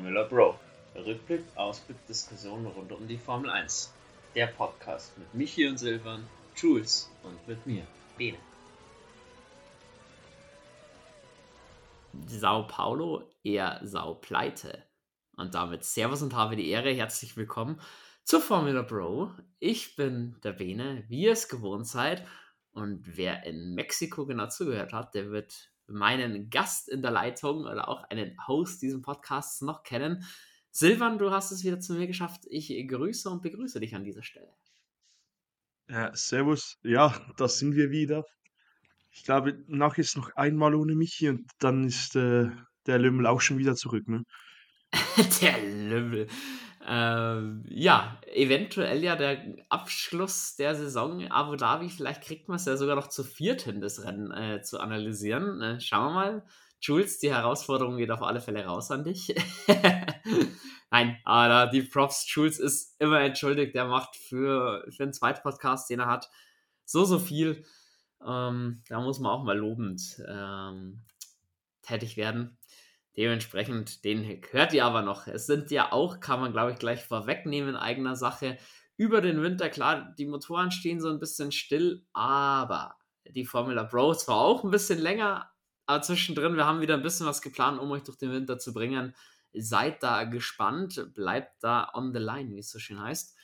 Formula Bro. Rückblick, Ausblick, Diskussion rund um die Formel 1. Der Podcast mit Michi und Silvan, Jules und mit mir, Bene. Sao Paulo eher Sao Pleite. Und damit Servus und habe die Ehre, herzlich willkommen zur Formula Bro. Ich bin der Bene, wie ihr es gewohnt seid. Und wer in Mexiko genau zugehört hat, der wird meinen Gast in der Leitung oder auch einen Host dieses Podcasts noch kennen. Silvan, du hast es wieder zu mir geschafft. Ich grüße und begrüße dich an dieser Stelle. Ja, servus. Ja, da sind wir wieder. Ich glaube, nachher ist noch einmal ohne Michi und dann ist äh, der Lümmel auch schon wieder zurück, ne? der Lümmel. Ähm, ja, eventuell ja der Abschluss der Saison Abu Dhabi. Vielleicht kriegt man es ja sogar noch zu viert hin, das Rennen äh, zu analysieren. Äh, schauen wir mal. Jules, die Herausforderung geht auf alle Fälle raus an dich. Nein, aber die Props, Jules ist immer entschuldigt. Der macht für, für den zweiten Podcast, den er hat, so, so viel. Ähm, da muss man auch mal lobend ähm, tätig werden. Dementsprechend, den hört ihr aber noch. Es sind ja auch, kann man glaube ich gleich vorwegnehmen in eigener Sache, über den Winter, klar, die Motoren stehen so ein bisschen still, aber die Formula Bro zwar auch ein bisschen länger, aber zwischendrin, wir haben wieder ein bisschen was geplant, um euch durch den Winter zu bringen. Seid da gespannt, bleibt da on the line, wie es so schön heißt.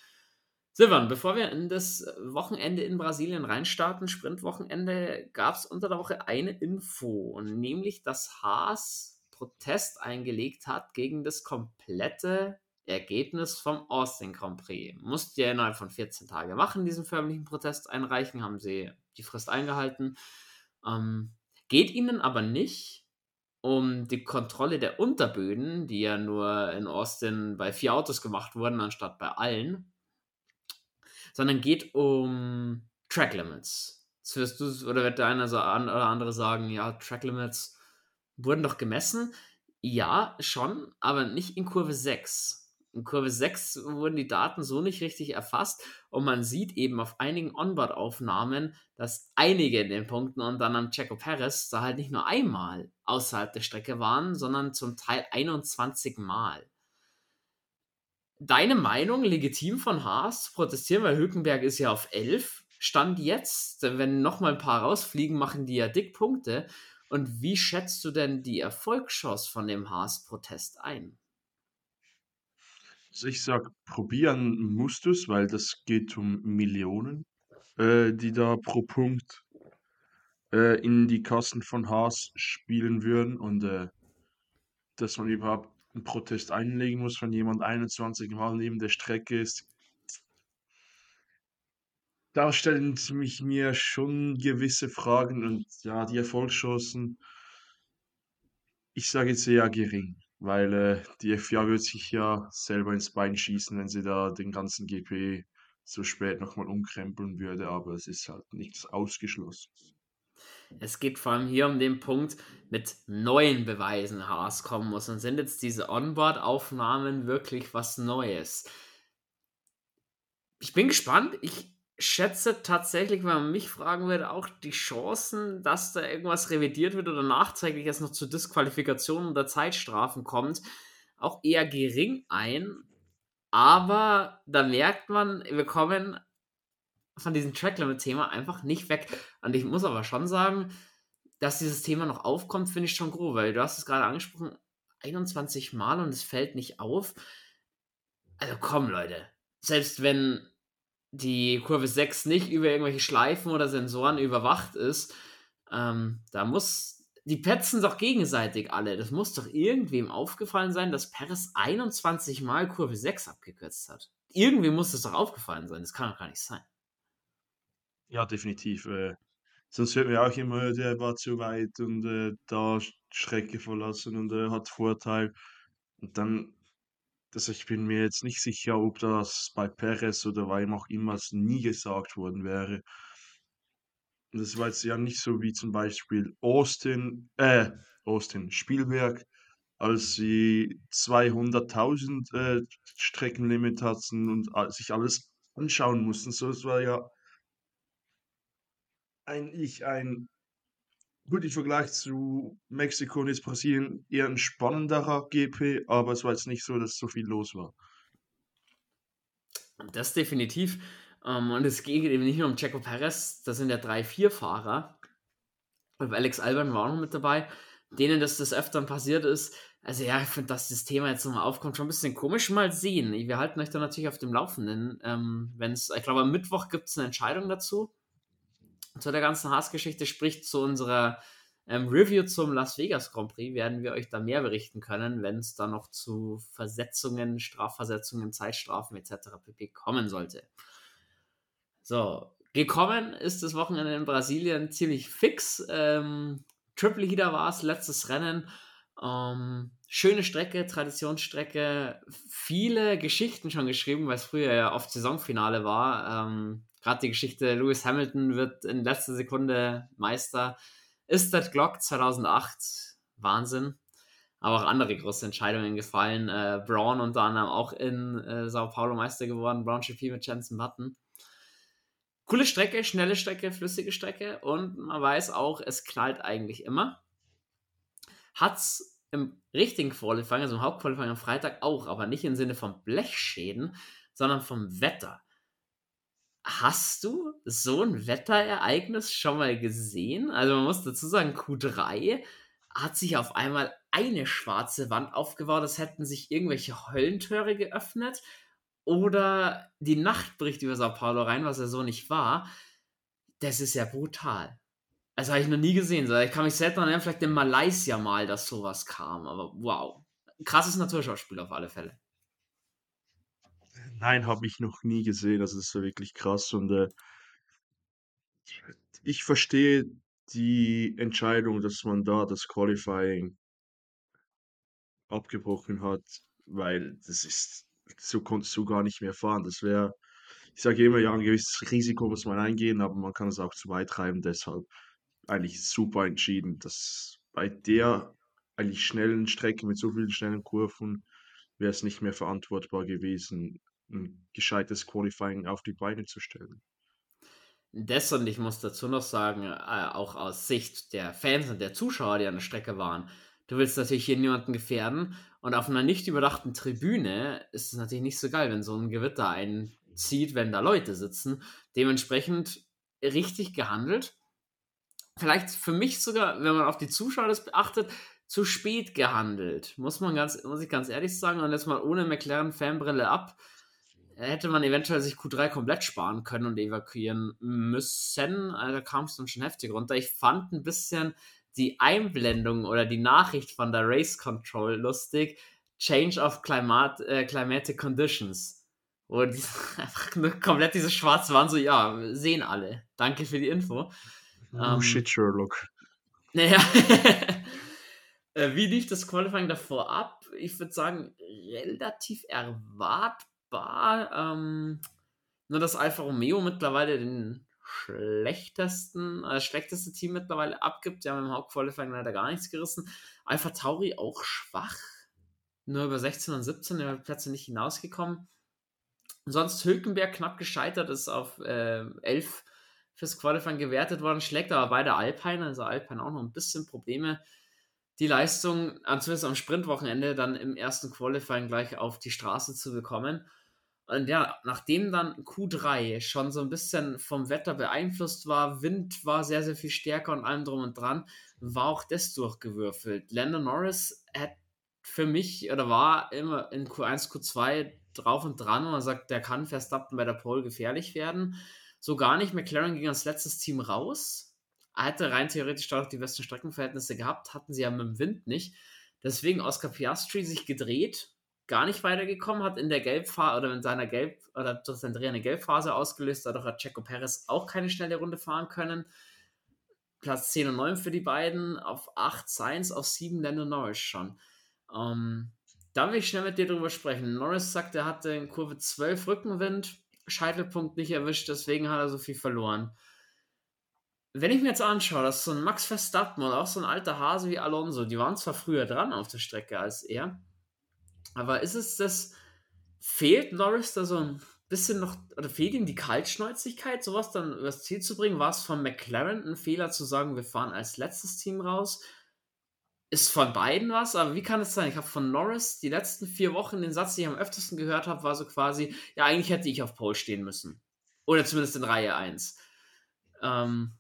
Silvan, bevor wir in das Wochenende in Brasilien reinstarten, Sprintwochenende, gab es unter der Woche eine Info, nämlich dass Haas Protest eingelegt hat gegen das komplette Ergebnis vom Austin Grand Prix. Musste ja innerhalb von 14 Tagen machen, diesen förmlichen Protest einreichen, haben sie die Frist eingehalten. Ähm, geht ihnen aber nicht um die Kontrolle der Unterböden, die ja nur in Austin bei vier Autos gemacht wurden, anstatt bei allen, sondern geht um Track Limits. Jetzt wirst du, oder wird der eine oder andere sagen, ja, Track Limits wurden doch gemessen. Ja, schon, aber nicht in Kurve 6. In Kurve 6 wurden die Daten so nicht richtig erfasst und man sieht eben auf einigen Onboard-Aufnahmen, dass einige in den Punkten und dann am Checo Perez da halt nicht nur einmal außerhalb der Strecke waren, sondern zum Teil 21 Mal. Deine Meinung, legitim von Haas zu protestieren, weil Hülkenberg ist ja auf 11, stand jetzt, wenn nochmal ein paar rausfliegen, machen die ja dick Punkte und wie schätzt du denn die Erfolgschance von dem Haas-Protest ein? Also ich sag, probieren musst du es, weil das geht um Millionen, äh, die da pro Punkt äh, in die Kassen von Haas spielen würden und äh, dass man überhaupt einen Protest einlegen muss, wenn jemand 21 Mal neben der Strecke ist, da stellen mich mir schon gewisse Fragen und ja, die Erfolgschancen, ich sage jetzt eher gering, weil äh, die FIA wird sich ja selber ins Bein schießen, wenn sie da den ganzen GP so spät nochmal umkrempeln würde, aber es ist halt nichts ausgeschlossen. Es geht vor allem hier um den Punkt, mit neuen Beweisen Haas kommen muss. Und sind jetzt diese Onboard-Aufnahmen wirklich was Neues? Ich bin gespannt. Ich schätze tatsächlich, wenn man mich fragen würde, auch die Chancen, dass da irgendwas revidiert wird oder nachträglich jetzt noch zu Disqualifikationen oder Zeitstrafen kommt, auch eher gering ein. Aber da merkt man, wir kommen von diesem Track-Limit-Thema einfach nicht weg. Und ich muss aber schon sagen, dass dieses Thema noch aufkommt, finde ich schon grob, weil du hast es gerade angesprochen, 21 Mal und es fällt nicht auf. Also komm, Leute. Selbst wenn die Kurve 6 nicht über irgendwelche Schleifen oder Sensoren überwacht ist, ähm, da muss, die petzen doch gegenseitig alle. Das muss doch irgendwem aufgefallen sein, dass Perez 21 Mal Kurve 6 abgekürzt hat. Irgendwie muss das doch aufgefallen sein. Das kann doch gar nicht sein. Ja, definitiv. Äh, sonst hört man auch immer, der war zu weit und äh, da Strecke verlassen und äh, hat Vorteil. Und dann also ich bin mir jetzt nicht sicher, ob das bei Perez oder wem auch immer nie gesagt worden wäre. Das war jetzt ja nicht so wie zum Beispiel Austin, äh, Austin, Spielberg, als sie 200.000 äh, Streckenlimit hatten und sich alles anschauen mussten. So, es war ja eigentlich ein gut, im Vergleich zu Mexiko und jetzt Brasilien eher ein spannenderer GP, aber es war jetzt nicht so, dass so viel los war. Das definitiv. Ähm, und es geht eben nicht nur um Checo Perez, das sind ja drei, vier Fahrer. Und Alex Albon war auch noch mit dabei, denen das des Öfteren passiert ist. Also ja, ich finde, dass das Thema jetzt nochmal aufkommt, schon ein bisschen komisch. Mal sehen. Wir halten euch da natürlich auf dem Laufenden. Ähm, Wenn es, ich glaube, am Mittwoch gibt es eine Entscheidung dazu. Zu der ganzen Haas-Geschichte spricht zu unserer ähm, Review zum Las Vegas Grand Prix werden wir euch da mehr berichten können, wenn es da noch zu Versetzungen, Strafversetzungen, Zeitstrafen etc. pp. kommen sollte. So, gekommen ist das Wochenende in Brasilien ziemlich fix. Ähm, Triple Heater war es, letztes Rennen. Ähm, schöne Strecke, Traditionsstrecke, viele Geschichten schon geschrieben, weil es früher ja oft Saisonfinale war. Ähm, Gerade die Geschichte, Lewis Hamilton wird in letzter Sekunde Meister. Ist das Glock 2008? Wahnsinn. Aber auch andere große Entscheidungen gefallen. Äh, Braun unter anderem auch in äh, Sao Paulo Meister geworden. Brown GP mit Jensen Button coole Strecke, schnelle Strecke, flüssige Strecke und man weiß auch, es knallt eigentlich immer. Hat es im richtigen Qualifying, also im Hauptqualifying am Freitag auch, aber nicht im Sinne von Blechschäden, sondern vom Wetter. Hast du so ein Wetterereignis schon mal gesehen? Also man muss dazu sagen, Q3 hat sich auf einmal eine schwarze Wand aufgebaut, es hätten sich irgendwelche Höllentore geöffnet oder die Nacht bricht über Sao Paulo rein, was er so nicht war. Das ist ja brutal. Das habe ich noch nie gesehen. Ich kann mich selbst erinnern, vielleicht in Malaysia mal, dass sowas kam. Aber wow. Krasses Naturschauspiel auf alle Fälle. Nein, habe ich noch nie gesehen. Das ist wirklich krass. Und äh, ich verstehe die Entscheidung, dass man da das Qualifying abgebrochen hat, weil das ist so konntest du gar nicht mehr fahren. Das wäre, ich sage immer, ja, ein gewisses Risiko muss man eingehen, aber man kann es auch zu weit treiben. Deshalb eigentlich super entschieden, dass bei der eigentlich schnellen Strecke mit so vielen schnellen Kurven wäre es nicht mehr verantwortbar gewesen, ein gescheites Qualifying auf die Beine zu stellen. Das und ich muss dazu noch sagen, äh, auch aus Sicht der Fans und der Zuschauer, die an der Strecke waren, du willst natürlich hier niemanden gefährden und auf einer nicht überdachten Tribüne ist es natürlich nicht so geil, wenn so ein Gewitter einzieht, wenn da Leute sitzen. Dementsprechend richtig gehandelt. Vielleicht für mich sogar, wenn man auf die Zuschauer das beachtet, zu spät gehandelt. Muss man ganz, muss ich ganz ehrlich sagen. Und jetzt mal ohne McLaren-Fanbrille ab, hätte man eventuell sich Q3 komplett sparen können und evakuieren müssen. Also da kam es dann schon heftig runter. Ich fand ein bisschen die Einblendung oder die Nachricht von der Race Control lustig. Change of Climat, äh, Climatic Conditions. Die, einfach nur komplett diese schwarze Wand so, ja, sehen alle. Danke für die Info. Oh um, shit, Sherlock. Naja. Äh, wie lief das Qualifying davor ab? Ich würde sagen, relativ erwartbar. Ähm, nur dass Alfa Romeo mittlerweile den schlechtesten, äh, schlechteste Team mittlerweile abgibt. Die haben im Hauptqualifying leider gar nichts gerissen. Alpha Tauri auch schwach. Nur über 16 und 17 über Plätze nicht hinausgekommen. Sonst Hülkenberg knapp gescheitert, ist auf äh, 11 fürs Qualifying gewertet worden, schlägt aber beide Alpine, also Alpine auch noch ein bisschen Probleme. Die Leistung, zumindest am Sprintwochenende, dann im ersten Qualifying gleich auf die Straße zu bekommen. Und ja, nachdem dann Q3 schon so ein bisschen vom Wetter beeinflusst war, Wind war sehr, sehr viel stärker und allem drum und dran, war auch das durchgewürfelt. Landon Norris hat für mich oder war immer in Q1, Q2 drauf und dran und man sagt, der kann Verstappen bei der Pole gefährlich werden. So gar nicht. McLaren ging als letztes Team raus. Er hätte rein theoretisch auch die besten Streckenverhältnisse gehabt, hatten sie ja mit dem Wind nicht. Deswegen Oscar Piastri sich gedreht, gar nicht weitergekommen, hat in der Gelbphase oder in seiner Gelb- oder sein Dreh eine Gelbphase ausgelöst, dadurch hat Checo Perez auch keine schnelle Runde fahren können. Platz 10 und 9 für die beiden, auf 8 Sainz, auf 7 Lando Norris schon. Ähm, da will ich schnell mit dir drüber sprechen. Norris sagt, er hatte in Kurve 12 Rückenwind, Scheitelpunkt nicht erwischt, deswegen hat er so viel verloren. Wenn ich mir jetzt anschaue, dass so ein Max Verstappen oder auch so ein alter Hase wie Alonso, die waren zwar früher dran auf der Strecke als er, aber ist es das, fehlt Norris da so ein bisschen noch, oder fehlt ihm die Kaltschnäuzigkeit, sowas dann übers Ziel zu bringen? War es von McLaren ein Fehler zu sagen, wir fahren als letztes Team raus? Ist von beiden was, aber wie kann es sein? Ich habe von Norris die letzten vier Wochen den Satz, den ich am öftesten gehört habe, war so quasi, ja, eigentlich hätte ich auf Pole stehen müssen. Oder zumindest in Reihe 1. Ähm,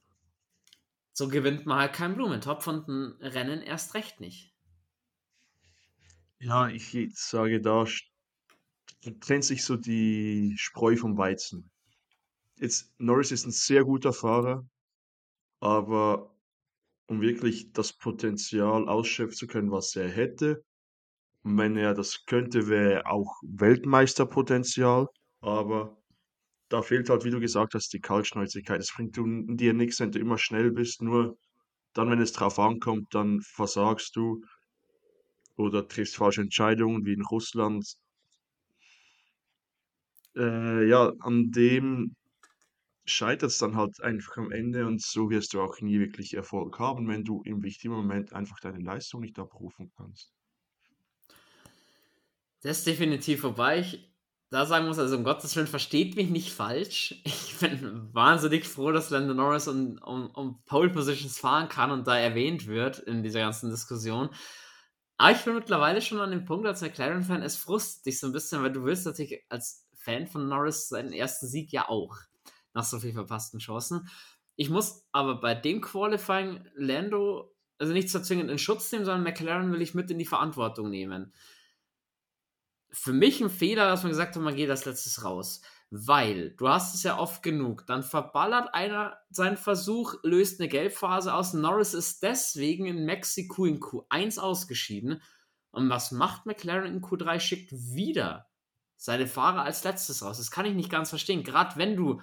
so gewinnt man halt keinen Blumentopf und ein Rennen erst recht nicht. Ja, ich sage da, trennt sich so die Spreu vom Weizen. Jetzt, Norris ist ein sehr guter Fahrer, aber um wirklich das Potenzial ausschöpfen zu können, was er hätte, wenn er das könnte, wäre er auch Weltmeisterpotenzial, aber da fehlt halt, wie du gesagt hast, die Kaltschnäuzigkeit. Es bringt dir nichts, wenn du immer schnell bist, nur dann, wenn es drauf ankommt, dann versagst du oder triffst falsche Entscheidungen, wie in Russland. Äh, ja, an dem scheitert es dann halt einfach am Ende und so wirst du auch nie wirklich Erfolg haben, wenn du im wichtigen Moment einfach deine Leistung nicht abrufen kannst. Das ist definitiv vorbei. Ich da sagen muss, also um Gottes Willen, versteht mich nicht falsch. Ich bin wahnsinnig froh, dass Lando Norris um, um, um Pole Positions fahren kann und da erwähnt wird in dieser ganzen Diskussion. Aber ich bin mittlerweile schon an dem Punkt als McLaren-Fan, es frustet dich so ein bisschen, weil du willst natürlich als Fan von Norris seinen ersten Sieg ja auch, nach so viel verpassten Chancen. Ich muss aber bei dem Qualifying Lando, also nicht zwingend in Schutz nehmen, sondern McLaren will ich mit in die Verantwortung nehmen für mich ein Fehler, dass man gesagt hat, man geht als letztes raus. Weil, du hast es ja oft genug, dann verballert einer seinen Versuch, löst eine Gelbphase aus. Norris ist deswegen in Mexiko in Q1 ausgeschieden. Und was macht McLaren in Q3? Schickt wieder seine Fahrer als letztes raus. Das kann ich nicht ganz verstehen. Gerade wenn du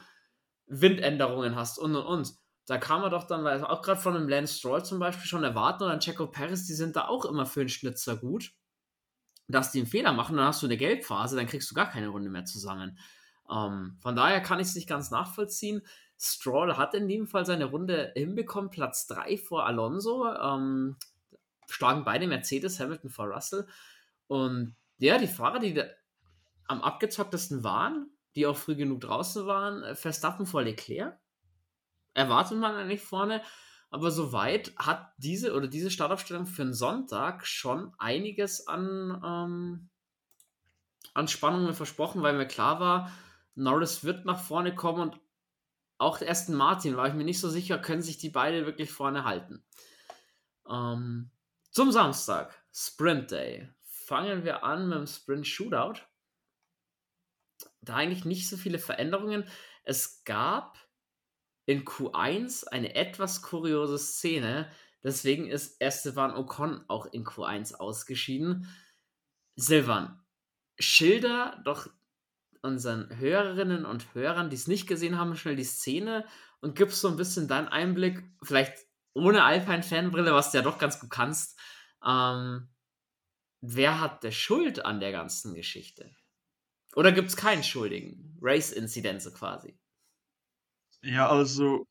Windänderungen hast und und und. Da kann man doch dann, auch gerade von einem Lance Stroll zum Beispiel schon erwarten oder ein Checo Perez, die sind da auch immer für einen Schnitzer gut dass die einen Fehler machen, dann hast du eine Gelbphase, dann kriegst du gar keine Runde mehr zusammen. Ähm, von daher kann ich es nicht ganz nachvollziehen. Stroll hat in dem Fall seine Runde hinbekommen, Platz 3 vor Alonso. Ähm, schlagen beide Mercedes, Hamilton vor Russell. Und ja, die Fahrer, die am abgezocktesten waren, die auch früh genug draußen waren, Verstappen vor Leclerc. Erwartet man eigentlich vorne. Aber soweit hat diese oder diese Startaufstellung für einen Sonntag schon einiges an, ähm, an Spannungen versprochen, weil mir klar war, Norris wird nach vorne kommen und auch der Aston Martin war ich mir nicht so sicher, können sich die beide wirklich vorne halten. Ähm, zum Samstag, Sprint Day. Fangen wir an mit dem Sprint Shootout. Da eigentlich nicht so viele Veränderungen. Es gab in Q1 eine etwas kuriose Szene. Deswegen ist Esteban Ocon auch in Q1 ausgeschieden. Silvan, schilder doch unseren Hörerinnen und Hörern, die es nicht gesehen haben, schnell die Szene und gib so ein bisschen deinen Einblick, vielleicht ohne Alpine-Fanbrille, was du ja doch ganz gut kannst. Ähm, wer hat der Schuld an der ganzen Geschichte? Oder gibt es keinen Schuldigen? Race-Inzidenz quasi. Ja, also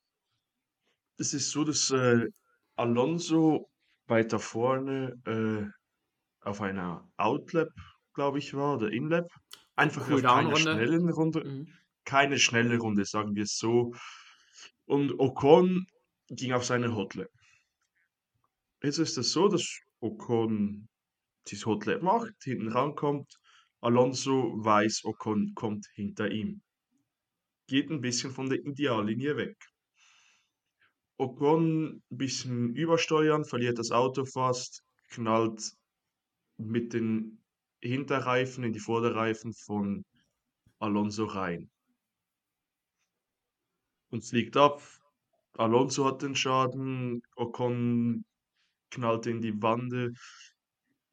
es ist so, dass äh, Alonso weiter vorne äh, auf einer Outlap, glaube ich, war, oder Inlap. Einfach auf keiner schnellen Runde. Mhm. Keine schnelle Runde, sagen wir es so. Und Ocon ging auf seine Hotlap. Jetzt ist es so, dass Ocon dieses Hotlap macht, hinten rankommt. Alonso weiß, Ocon kommt hinter ihm geht ein bisschen von der Ideallinie weg. Ocon ein bisschen übersteuern, verliert das Auto fast, knallt mit den Hinterreifen in die Vorderreifen von Alonso rein. Und fliegt ab. Alonso hat den Schaden, Ocon knallt in die Wande.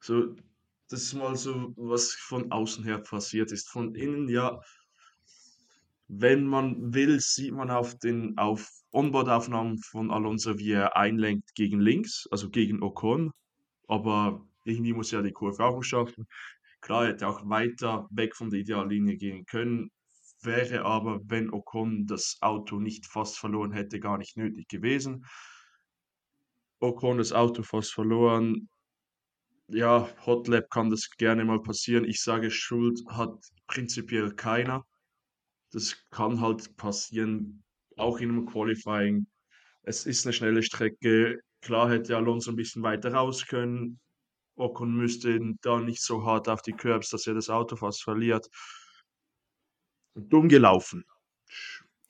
So, das ist mal so, was von außen her passiert ist. Von innen, ja, wenn man will, sieht man auf den auf Onboard-Aufnahmen von Alonso, wie er einlenkt gegen links, also gegen Ocon. Aber irgendwie muss er die Kurve auch schaffen. Klar, hätte auch weiter weg von der Ideallinie gehen können. Wäre aber, wenn Ocon das Auto nicht fast verloren hätte, gar nicht nötig gewesen. Ocon das Auto fast verloren. Ja, Hotlap kann das gerne mal passieren. Ich sage, Schuld hat prinzipiell keiner Das kann halt passieren, auch in einem Qualifying. Es ist eine schnelle Strecke. Klar hätte Alonso ein bisschen weiter raus können. Ocon müsste da nicht so hart auf die Curbs, dass er das Auto fast verliert. Dumm gelaufen.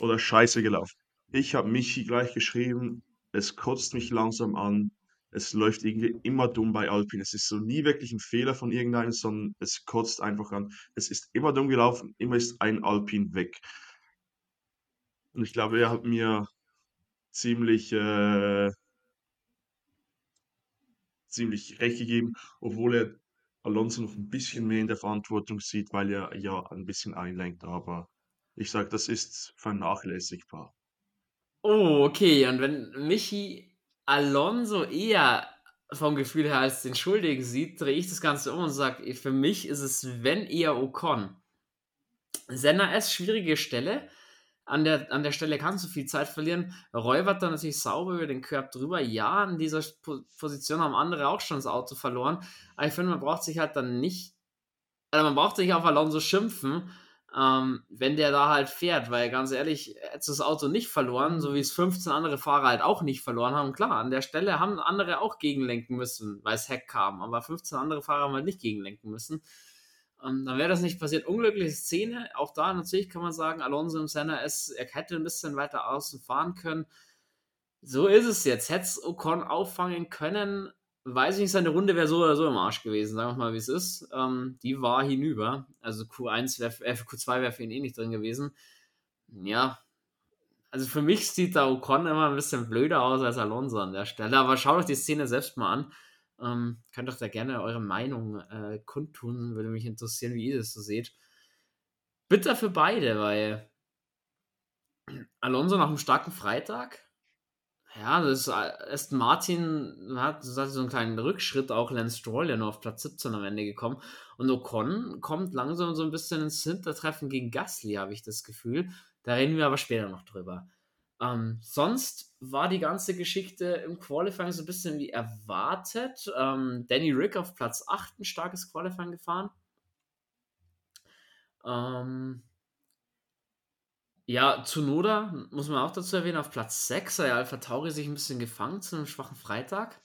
Oder scheiße gelaufen. Ich habe Michi gleich geschrieben, es kotzt mich langsam an. Es läuft irgendwie immer dumm bei Alpine. Es ist so nie wirklich ein Fehler von irgendeinem, sondern es kotzt einfach an. Es ist immer dumm gelaufen, immer ist ein Alpin weg. Und ich glaube, er hat mir ziemlich, äh, ziemlich recht gegeben, obwohl er Alonso noch ein bisschen mehr in der Verantwortung sieht, weil er ja ein bisschen einlenkt. Aber ich sage, das ist vernachlässigbar. Oh, okay. Und wenn Michi Alonso eher vom Gefühl her als den Schuldigen sieht, drehe ich das Ganze um und sage, für mich ist es, wenn eher Ocon. Senna S, schwierige Stelle. An der, an der Stelle kannst du viel Zeit verlieren. Räubert dann natürlich sauber über den Körper drüber. Ja, in dieser Position haben andere auch schon das Auto verloren. Aber ich finde, man braucht sich halt dann nicht, also man braucht sich auf Alonso schimpfen, ähm, wenn der da halt fährt, weil ganz ehrlich, hätte das Auto nicht verloren, so wie es 15 andere Fahrer halt auch nicht verloren haben. Klar, an der Stelle haben andere auch gegenlenken müssen, weil es Heck kam, aber 15 andere Fahrer haben halt nicht gegenlenken müssen. Ähm, dann wäre das nicht passiert. Unglückliche Szene, auch da natürlich kann man sagen, Alonso im Senna ist, er hätte ein bisschen weiter außen fahren können. So ist es jetzt. Hätte es Ocon auffangen können, weiß ich nicht, seine Runde wäre so oder so im Arsch gewesen, sagen wir mal, wie es ist. Ähm, die war hinüber. Also Q1 wär, äh, Q2 wäre für ihn eh nicht drin gewesen. Ja, also für mich sieht da Ocon immer ein bisschen blöder aus als Alonso an der Stelle. Aber schaut euch die Szene selbst mal an. Ähm, könnt doch da gerne eure Meinung äh, kundtun. Würde mich interessieren, wie ihr das so seht. Bitter für beide, weil Alonso nach einem starken Freitag ja, das ist, äh, Aston Martin hat, so einen kleinen Rückschritt, auch Lance Stroll ja nur auf Platz 17 am Ende gekommen. Und Ocon kommt langsam so ein bisschen ins Hintertreffen gegen Gasly, habe ich das Gefühl. Da reden wir aber später noch drüber. Ähm, sonst war die ganze Geschichte im Qualifying so ein bisschen wie erwartet. Ähm, Danny Rick auf Platz 8 ein starkes Qualifying gefahren. Ähm, ja, Tsunoda muss man auch dazu erwähnen, auf Platz 6, weil Alpha Tauri sich ein bisschen gefangen zu einem schwachen Freitag.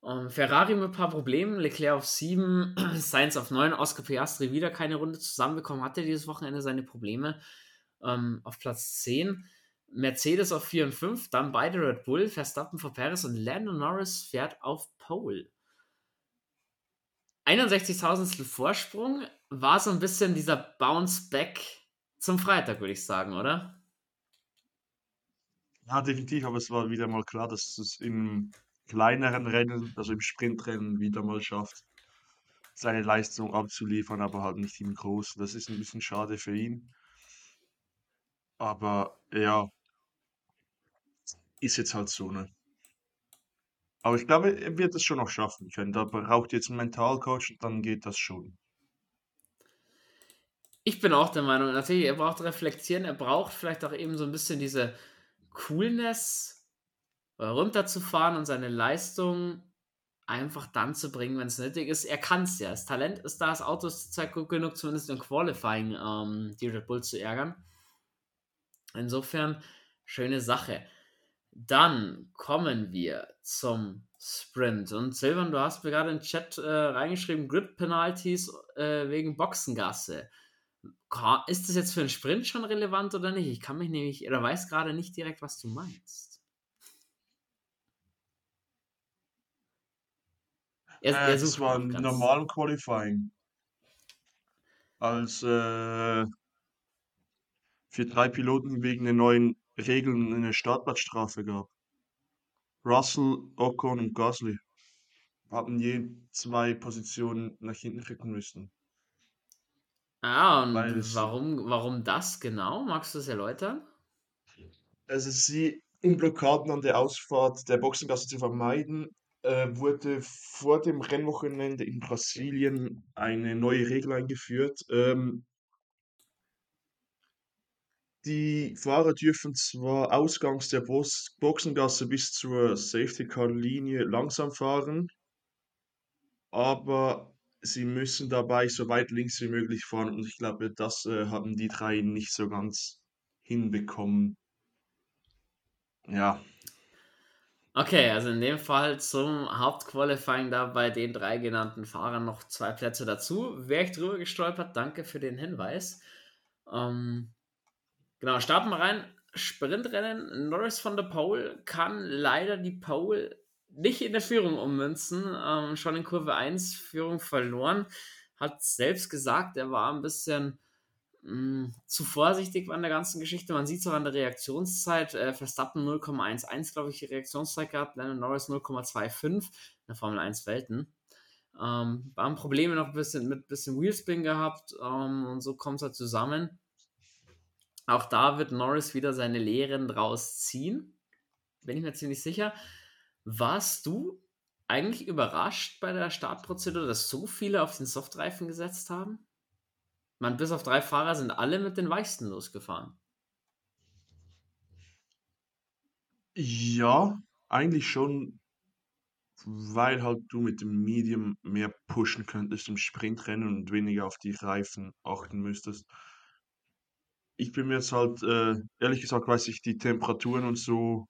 Um, ähm, Ferrari mit ein paar Problemen, Leclerc auf 7, Sainz auf 9, Oscar Piastri wieder keine Runde zusammenbekommen, hatte dieses Wochenende seine Probleme. Ähm, auf Platz 10, Mercedes auf 4 und 5, dann beide Red Bull, Verstappen vor Paris und Lando Norris fährt auf Pole. 61.000 Vorsprung war so ein bisschen dieser Bounce-Back zum Freitag, würde ich sagen, oder? Ja, definitiv, aber es war wieder mal klar, dass es im kleineren Rennen, also im Sprintrennen, wieder mal schafft, seine Leistung abzuliefern, aber halt nicht im Großen. Das ist ein bisschen schade für ihn. Aber ja, ist jetzt halt so, ne? Aber ich glaube, er wird es schon noch schaffen können. Da braucht jetzt einen Mentalcoach und dann geht das schon. Ich bin auch der Meinung, natürlich, er braucht reflektieren, er braucht vielleicht auch eben so ein bisschen diese Coolness runterzufahren und seine Leistung einfach dann zu bringen, wenn es nötig ist. Er kann es ja. Das Talent ist da, das Auto ist zurzeit gut genug, zumindest im Qualifying ähm, die Red Bull zu ärgern. Insofern, schöne Sache. Dann kommen wir zum Sprint. Und Silvan, du hast mir gerade in den Chat äh, reingeschrieben, Grip Penalties äh, wegen Boxengasse. Ist das jetzt für einen Sprint schon relevant oder nicht? Ich kann mich nämlich, oder weiß gerade nicht direkt, was du meinst. Er, er äh, das war ein normalen Qualifying. Als äh, für drei Piloten wegen den neuen Regeln eine Startplatzstrafe gab. Russell, Ocon und Gasly haben je zwei Positionen nach hinten rücken müssen. Ah, und warum, warum das genau? Magst du das erläutern? Also sie, um Blockaden an der Ausfahrt der Boxengasse zu vermeiden, äh, wurde vor dem Rennwochenende in Brasilien eine neue Regel eingeführt. Ähm, die Fahrer dürfen zwar ausgangs der Box Boxengasse bis zur Safety Car Linie langsam fahren, aber sie müssen dabei so weit links wie möglich fahren und ich glaube, das äh, haben die drei nicht so ganz hinbekommen. Ja. Okay, also in dem Fall zum Hauptqualifying da bei den drei genannten Fahrern noch zwei Plätze dazu. Wäre ich drüber gestolpert, danke für den Hinweis. Ähm, genau, starten wir rein. Sprintrennen. Norris von der Pole kann leider die Pole nicht in der Führung ummünzen. Ähm, schon in Kurve 1 Führung verloren. Hat selbst gesagt, er war ein bisschen mh, mm, zu vorsichtig an der ganzen Geschichte. Man sieht es auch an der Reaktionszeit. Äh, Verstappen 0,11, glaube ich, die Reaktionszeit gehabt. Lennon Norris 0,25 in der Formel 1 Welten. Ähm, haben Probleme noch ein bisschen mit ein bisschen Wheelspin gehabt ähm, und so kommt es halt zusammen. Auch da wird Norris wieder seine Lehren draus ziehen. Bin ich mir ziemlich sicher. Warst du eigentlich überrascht bei der Startprozedur, dass so viele auf den Softreifen gesetzt haben? Man, bis auf drei Fahrer sind alle mit den weichsten losgefahren. Ja, eigentlich schon, weil halt du mit dem Medium mehr pushen könntest im Sprintrennen und weniger auf die Reifen achten müsstest. Ich bin mir jetzt halt, äh, ehrlich gesagt, weiß ich die Temperaturen und so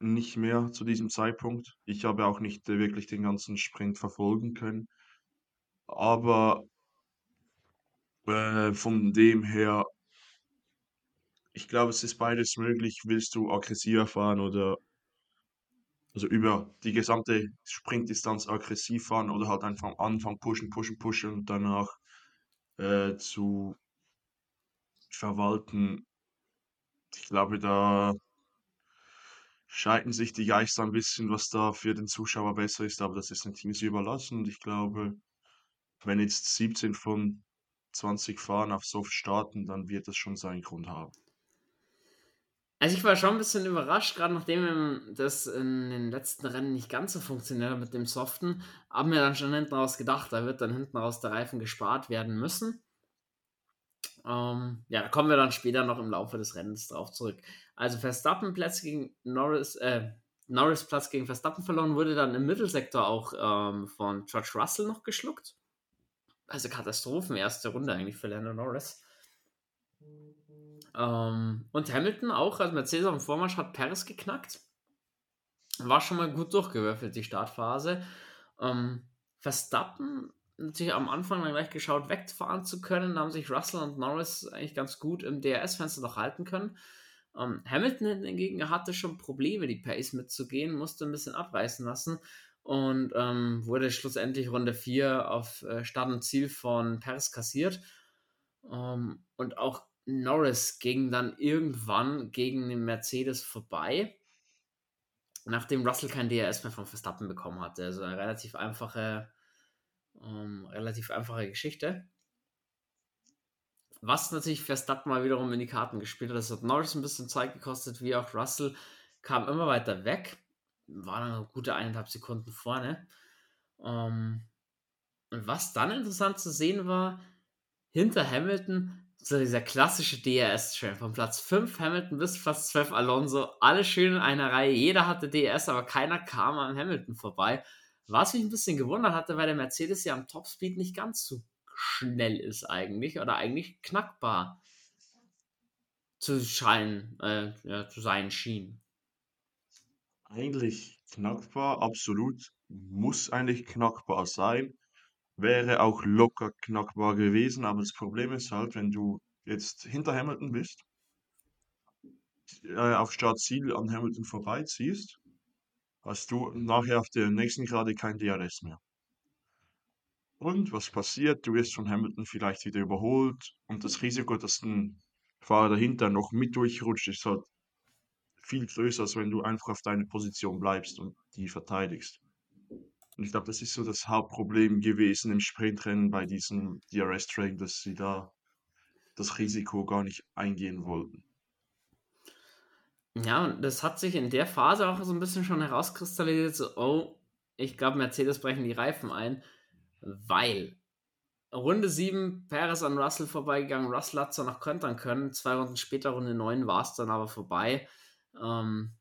nicht mehr zu diesem Zeitpunkt. Ich habe auch nicht äh, wirklich den ganzen Sprint verfolgen können. Aber äh, von dem her, ich glaube, es ist beides möglich. Willst du aggressiver fahren oder also über die gesamte Sprintdistanz aggressiv fahren oder halt einfach am Anfang pushen, pushen, pushen und danach äh, zu verwalten. Ich glaube, da scheiden sich die Geister ein bisschen, was da für den Zuschauer besser ist, aber das ist den Teams überlassen. Und ich glaube, wenn jetzt 17 von 20 Fahren auf Soft starten, dann wird das schon seinen Grund haben. Also ich war schon ein bisschen überrascht, gerade nachdem das in den letzten Rennen nicht ganz so funktioniert hat mit dem Soften, haben wir dann schon hinten raus gedacht, da wird dann hinten raus der Reifen gespart werden müssen. Ähm, ja, da kommen wir dann später noch im Laufe des Rennens drauf zurück. Also Verstappen Platz gegen Norris, äh, Norris Platz gegen Verstappen verloren, wurde dann im Mittelsektor auch ähm, von George Russell noch geschluckt. Also Katastrophen, erste Runde eigentlich für Lando Norris. Ähm, und Hamilton auch, als Mercedes dem Vormarsch hat Paris geknackt. War schon mal gut durchgewürfelt, die Startphase. Ähm, Verstappen natürlich am Anfang dann gleich geschaut, wegfahren zu können. Da haben sich Russell und Norris eigentlich ganz gut im DRS-Fenster noch halten können. Ähm, Hamilton hingegen hatte schon Probleme, die Pace mitzugehen, musste ein bisschen abreißen lassen und ähm, wurde schlussendlich Runde 4 auf äh, Start und Ziel von Paris kassiert. Ähm, und auch Norris ging dann irgendwann gegen den Mercedes vorbei, nachdem Russell kein DRS mehr von Verstappen bekommen hatte. Also eine relativ einfache, ähm, relativ einfache Geschichte. Was natürlich Verstappen mal wiederum in die Karten gespielt hat. Das hat Norris ein bisschen Zeit gekostet, wie auch Russell kam immer weiter weg. War dann gute eineinhalb Sekunden vorne. Ähm, und was dann interessant zu sehen war, hinter Hamilton so dieser klassische DRS-Train von Platz 5 Hamilton bis Platz 12 Alonso, alle schön in einer Reihe, jeder hatte DRS, aber keiner kam an Hamilton vorbei. Was mich ein bisschen gewundert hatte, weil der Mercedes ja am Topspeed nicht ganz so schnell ist eigentlich oder eigentlich knackbar zu scheinen, äh, ja, zu sein schien. Eigentlich knackbar, absolut. Muss eigentlich knackbar sein wäre auch locker knackbar gewesen, aber das Problem ist halt, wenn du jetzt hinter Hamilton bist, äh, auf Startziel an Hamilton vorbeiziehst, hast du nachher auf der nächsten Gerade kein DRS mehr. Und was passiert? Du wirst von Hamilton vielleicht wieder überholt und das Risiko, dass ein Fahrer dahinter noch mit durchrutscht, ist halt viel größer, als wenn du einfach auf deiner Position bleibst und die verteidigst. Und ich glaube, das ist so das Hauptproblem gewesen im Sprintrennen bei diesem DRS-Train, dass sie da das Risiko gar nicht eingehen wollten. Ja, und das hat sich in der Phase auch so ein bisschen schon herauskristallisiert, so, oh, ich glaube, Mercedes brechen die Reifen ein, weil Runde 7, Perez an Russell vorbeigegangen, Russell hat zwar noch kontern können, zwei Runden später, Runde 9, war es dann aber vorbei. Ähm,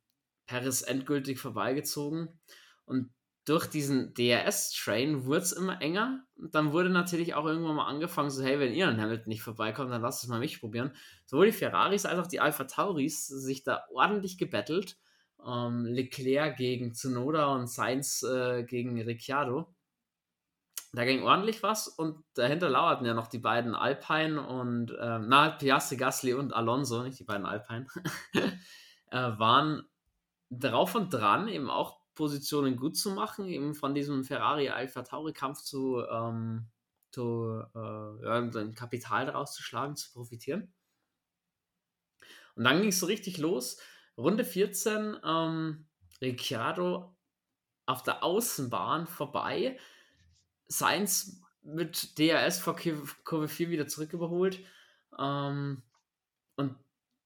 Perez endgültig vorbeigezogen. Und durch diesen DRS-Train wurde es immer enger. Und dann wurde natürlich auch irgendwann mal angefangen, so, hey, wenn ihr an Hamilton nicht vorbeikommt, dann lasst es mal mich probieren. Sowohl die Ferraris als auch die Alpha Tauris sich da ordentlich gebettelt. Ähm, Leclerc gegen Tsunoda und Sainz äh, gegen Ricciardo. Da ging ordentlich was und dahinter lauerten ja noch die beiden Alpine und, äh, na, Piastri, Gasly und Alonso, nicht die beiden Alpine, äh, waren drauf und dran, eben auch Positionen gut zu machen, eben von diesem Ferrari Alpha Tauri Kampf zu, ähm, zu äh, ja, ein Kapital daraus zu schlagen, zu profitieren. Und dann ging es so richtig los. Runde 14, ähm, Ricciardo auf der Außenbahn vorbei. Sainz mit DRS vor Kurve 4 wieder zurück überholt. Ähm, und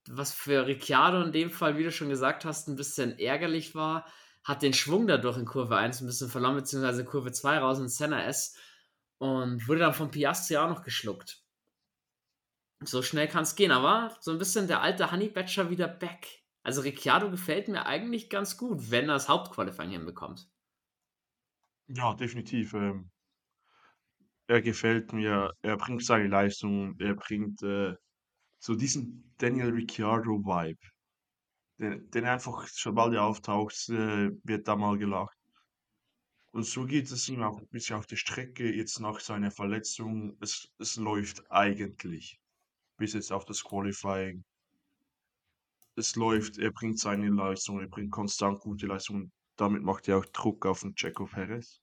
was für Ricciardo in dem Fall, wie du schon gesagt hast, ein bisschen ärgerlich war, hat den Schwung dadurch in Kurve 1 ein bisschen verloren, beziehungsweise Kurve 2 raus in Senna S und wurde dann von Piastri auch noch geschluckt. So schnell kann es gehen, aber so ein bisschen der alte Honey Badger wieder back. Also Ricciardo gefällt mir eigentlich ganz gut, wenn er das Hauptqualifying hinbekommt. Ja, definitiv. Ähm, er gefällt mir, er bringt seine Leistung, er bringt äh, so diesen Daniel Ricciardo-Vibe den, den einfach, sobald er auftaucht, äh, wird da mal gelacht. Und so geht es ihm auch ein bisschen auf der Strecke, jetzt nach seiner Verletzung. Es, es läuft eigentlich. Bis jetzt auf das Qualifying. Es läuft, er bringt seine Leistung, er bringt konstant gute Leistungen. Damit macht er auch Druck auf den Checo Perez.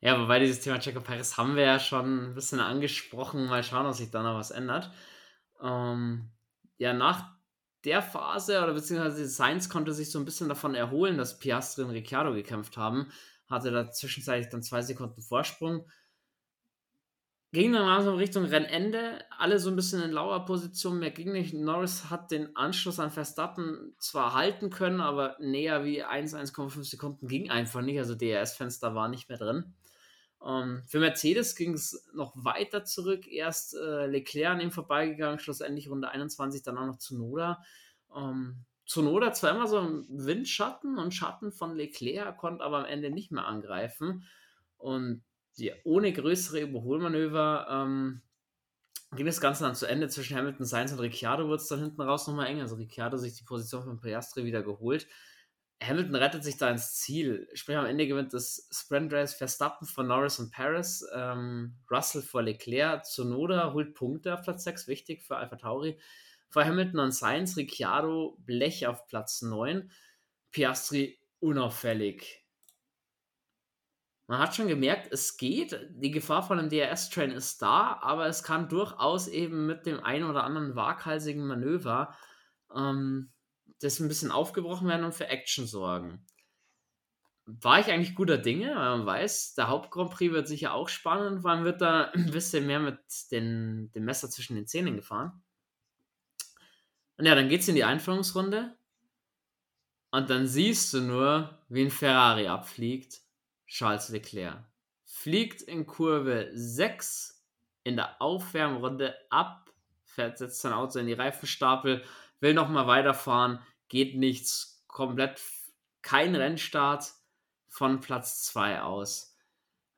Ja, wobei dieses Thema Checo Perez haben wir ja schon ein bisschen angesprochen. Mal schauen, ob sich da noch was ändert. Ähm, ja, nach der Phase oder beziehungsweise Sainz konnte sich so ein bisschen davon erholen, dass Piastri und Ricciardo gekämpft haben. Hatte da zwischenzeitlich dann zwei Sekunden Vorsprung. Ging dann langsam Richtung Rennende, alle so ein bisschen in lauer Position, mehr ging nicht. Norris hat den Anschluss an Verstappen zwar halten können, aber näher wie 1, 1,5 Sekunden ging einfach nicht. Also DRS-Fenster war nicht mehr drin. Ähm, für Mercedes ging es noch weiter zurück. Erst äh, Leclerc an ihm vorbeigegangen, schlussendlich Runde 21, dann auch noch Zunoda. Ähm, Zunoda zwar immer so im Windschatten und Schatten von Leclerc, konnte aber am Ende nicht mehr angreifen. Und die, ohne größere Überholmanöver ähm, ging das Ganze dann zu Ende zwischen Hamilton, Sainz und Ricciardo, wurde es dann hinten raus nochmal eng. Also Ricciardo sich die Position von Piastri wieder geholt. Hamilton rettet sich da ins Ziel. Sprich, am Ende gewinnt das Sprint Race Verstappen von Norris und Paris, ähm, Russell vor Leclerc, Zunoda holt Punkte auf Platz 6, wichtig für Alpha Tauri. Vor Hamilton und Sainz, Ricciardo, Blech auf Platz 9, Piastri unauffällig. Man hat schon gemerkt, es geht, die Gefahr von einem DRS-Train ist da, aber es kann durchaus eben mit dem einen oder anderen waghalsigen Manöver ähm, das ein bisschen aufgebrochen werden und für Action sorgen. War ich eigentlich guter Dinge, weil man weiß, der Haupt-Grand Prix wird sicher auch spannend, weil man wird da ein bisschen mehr mit den, dem Messer zwischen den Zähnen gefahren. Und ja, dann geht es in die Einführungsrunde und dann siehst du nur, wie ein Ferrari abfliegt. Charles Leclerc fliegt in Kurve 6 in der Aufwärmrunde ab, fährt, setzt sein Auto in die Reifenstapel, will nochmal weiterfahren, geht nichts, komplett kein Rennstart von Platz 2 aus.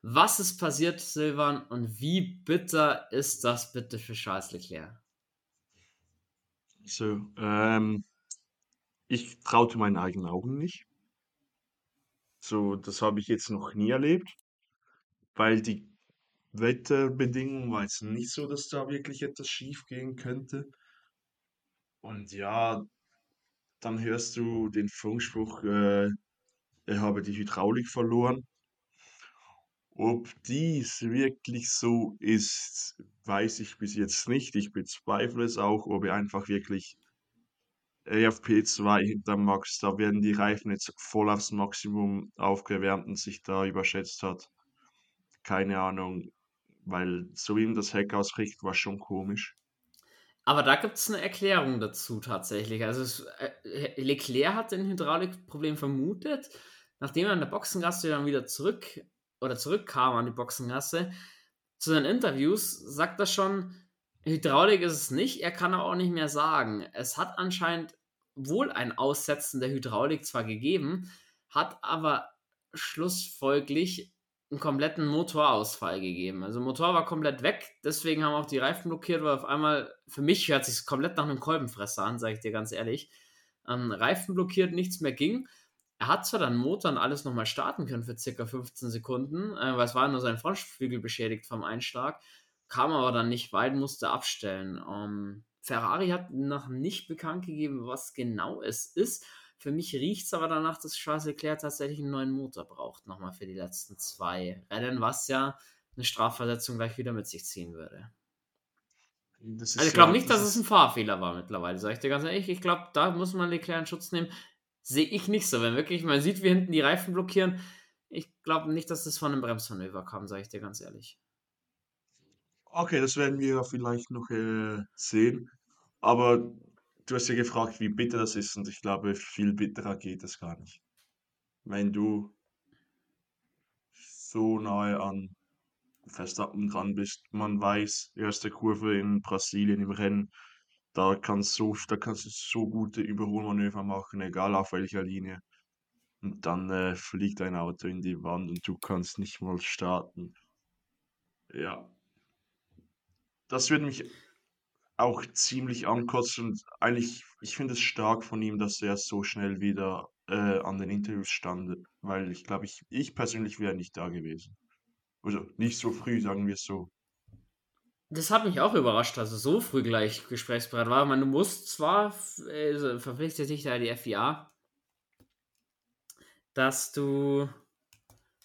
Was ist passiert, Silvan, und wie bitter ist das bitte für Charles Leclerc? So, ähm, ich traute meinen eigenen Augen nicht. So, das habe ich jetzt noch nie erlebt, weil die Wetterbedingungen war jetzt nicht so, dass da wirklich etwas schief gehen könnte. Und ja, dann hörst du den Funkspruch, äh, er habe die Hydraulik verloren. Ob dies wirklich so ist, weiß ich bis jetzt nicht. Ich bezweifle es auch, ob er einfach wirklich RFP2 hinter Max, da werden die Reifen jetzt voll aufs Maximum aufgewärmt und sich da überschätzt hat. Keine Ahnung, weil so wie ihm das Heck ausrichtet, war schon komisch. Aber da gibt es eine Erklärung dazu tatsächlich. Also es, äh, Leclerc hat ein Hydraulikproblem vermutet, nachdem er in der Boxengasse dann wieder zurück oder zurückkam an die Boxengasse. Zu seinen Interviews sagt er schon, Hydraulik ist es nicht, er kann auch nicht mehr sagen. Es hat anscheinend wohl ein Aussetzen der Hydraulik zwar gegeben, hat aber schlussfolglich einen kompletten Motorausfall gegeben. Also Motor war komplett weg, deswegen haben auch die Reifen blockiert, weil auf einmal, für mich hört sich komplett nach einem Kolbenfresser an, sage ich dir ganz ehrlich. Ähm, Reifen blockiert, nichts mehr ging. Er hat zwar dann Motor und alles nochmal starten können für circa 15 Sekunden, äh, weil es war nur sein Frontflügel beschädigt vom Einschlag, kam aber dann nicht weit, musste abstellen. Ähm, Ferrari hat noch nicht bekannt gegeben, was genau es ist. Für mich riecht es aber danach, dass Charles Leclerc tatsächlich einen neuen Motor braucht, nochmal für die letzten zwei Rennen, was ja eine Strafversetzung gleich wieder mit sich ziehen würde. also ich glaube ja, nicht, dass es ein Fahrfehler war mittlerweile, sage ich dir ganz ehrlich. Ich glaube, da muss man Leclerc in Schutz nehmen. Sehe ich nicht so. Wenn wirklich man sieht, wie hinten die Reifen blockieren, ich glaube nicht, dass das von einem Bremsmanöver kam, sage ich dir ganz ehrlich. Okay, das werden wir vielleicht noch äh, sehen. Aber du hast ja gefragt, wie bitter das ist, und ich glaube, viel bitterer geht es gar nicht. Wenn du so nahe an Verstappen dran bist, man weiß, erste Kurve in Brasilien im Rennen, da kannst, so, da kannst du so gute Überholmanöver machen, egal auf welcher Linie. Und dann äh, fliegt dein Auto in die Wand und du kannst nicht mal starten. Ja. Das würde mich auch ziemlich ankotzt und eigentlich, ich finde es stark von ihm, dass er so schnell wieder äh, an den Interviews stand, weil ich glaube, ich, ich persönlich wäre nicht da gewesen. Also nicht so früh, sagen wir es so. Das hat mich auch überrascht, dass er so früh gleich gesprächsbereit war. Man, du musst zwar, also verpflichtet sich da die FIA, dass du,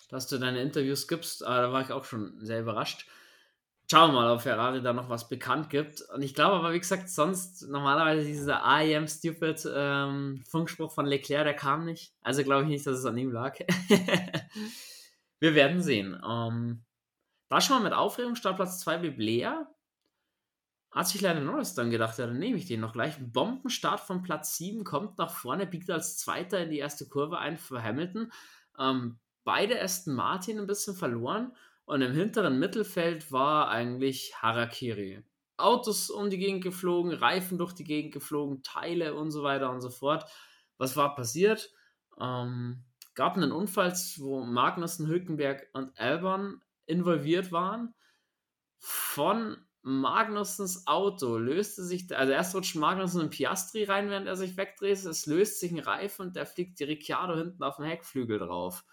dass du deine Interviews gibst, aber da war ich auch schon sehr überrascht schauen wir mal, ob Ferrari da noch was bekannt gibt. Und ich glaube aber, wie gesagt, sonst normalerweise dieser I am stupid ähm, Funkspruch von Leclerc, der kam nicht. Also glaube ich nicht, dass es an ihm lag. wir werden sehen. Ähm, war schon mal mit Aufregung, Startplatz 2 blieb leer. Hat sich leider Norris dann gedacht, ja, dann nehme ich den noch gleich. Bombenstart von Platz 7, kommt nach vorne, biegt als Zweiter in die erste Kurve ein für Hamilton. Ähm, beide Aston Martin ein bisschen verloren. Und im hinteren Mittelfeld war eigentlich Harakiri. Autos um die Gegend geflogen, Reifen durch die Gegend geflogen, Teile und so weiter und so fort. Was war passiert? Ähm, gab einen Unfall, wo Magnussen, Hülkenberg und Albon involviert waren. Von Magnussens Auto löste sich, also erst rutscht Magnussen in Piastri rein, während er sich wegdreht. Es löst sich ein Reifen und der fliegt die Ricciardo hinten auf dem Heckflügel drauf.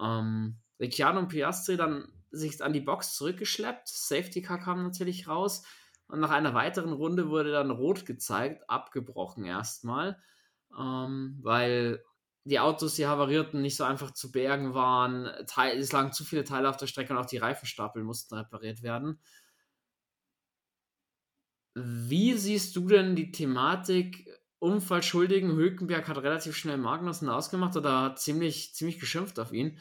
Ähm, Ricciardo und Piastri dann sich an die Box zurückgeschleppt. Safety Car kam natürlich raus. Und nach einer weiteren Runde wurde dann rot gezeigt, abgebrochen erstmal, ähm, weil die Autos, die havarierten, nicht so einfach zu bergen waren. Teil, es lagen zu viele Teile auf der Strecke und auch die Reifenstapel mussten repariert werden. Wie siehst du denn die Thematik Unfallschuldigen? Hülkenberg hat relativ schnell Magnussen ausgemacht oder hat ziemlich, ziemlich geschimpft auf ihn.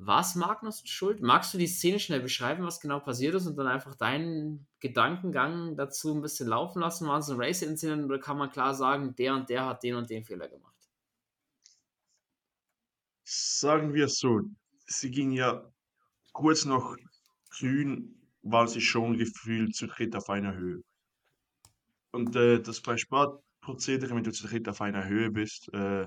War es Magnus schuld? Magst du die Szene schnell beschreiben, was genau passiert ist und dann einfach deinen Gedankengang dazu ein bisschen laufen lassen? War es ein Race-Incident oder kann man klar sagen, der und der hat den und den Fehler gemacht? Sagen wir es so, sie ging ja kurz noch grün, war sie schon gefühlt zu dritt auf einer Höhe. Und äh, das bei Sportprozedere, wenn du zu dritt auf einer Höhe bist, äh,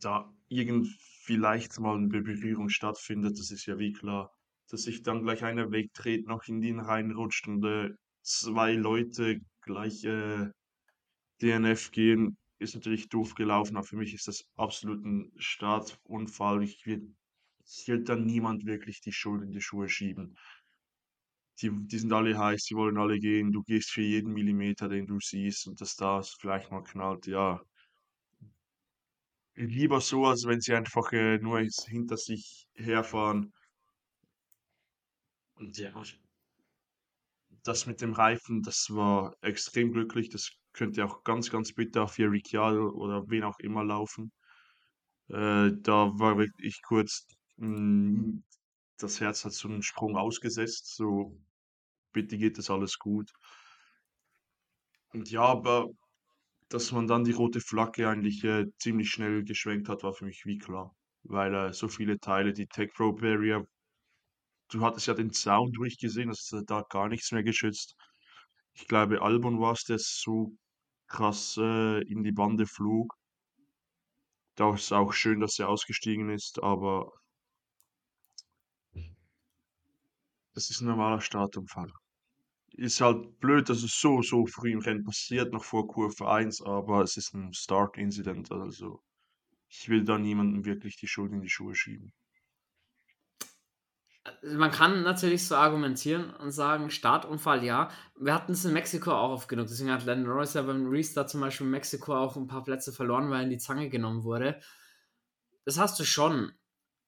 da irgend vielleicht mal eine Berührung stattfindet, das ist ja wie klar, dass sich dann gleich einer wegdreht, noch in den reinrutscht und äh, zwei Leute gleich äh, DNF gehen, ist natürlich doof gelaufen, aber für mich ist das absolut ein Startunfall. Ich will, will dann niemand wirklich die Schuld in die Schuhe schieben. Die, die sind alle heiß, die wollen alle gehen, du gehst für jeden Millimeter, den du siehst und dass das vielleicht mal knallt, ja, lieber so, als wenn sie einfach äh, nur hinter sich herfahren. Und ja, das mit dem Reifen, das war extrem glücklich. Das könnte auch ganz, ganz bitter für Ricciardo oder wen auch immer laufen. Äh, da war wirklich kurz, mh, hm, das Herz hat so einen Sprung ausgesetzt. So, bitte geht das alles gut. Und ja, aber dass man dann die rote Flagge eigentlich äh, ziemlich schnell geschwenkt hat, war für mich wie klar. Weil äh, so viele Teile, die Tech Pro Barrier, du hattest ja den Sound durchgesehen, dass da gar nichts mehr geschützt. Ich glaube, Albon war es, der so krass äh, in die Bande flog. Da ist auch schön, dass er ausgestiegen ist, aber das ist ein normaler Startunfall. Ist halt blöd, dass es so, so früh im Rennen passiert, noch vor Kurve 1, aber es ist ein Start-Incident, also ich will da niemandem wirklich die Schuld in die Schuhe schieben. Man kann natürlich so argumentieren und sagen, Startunfall ja. Wir hatten es in Mexiko auch oft genug. Deswegen hat Landon Norris ja beim Restart zum Beispiel in Mexiko auch ein paar Plätze verloren, weil er in die Zange genommen wurde. Das hast du schon.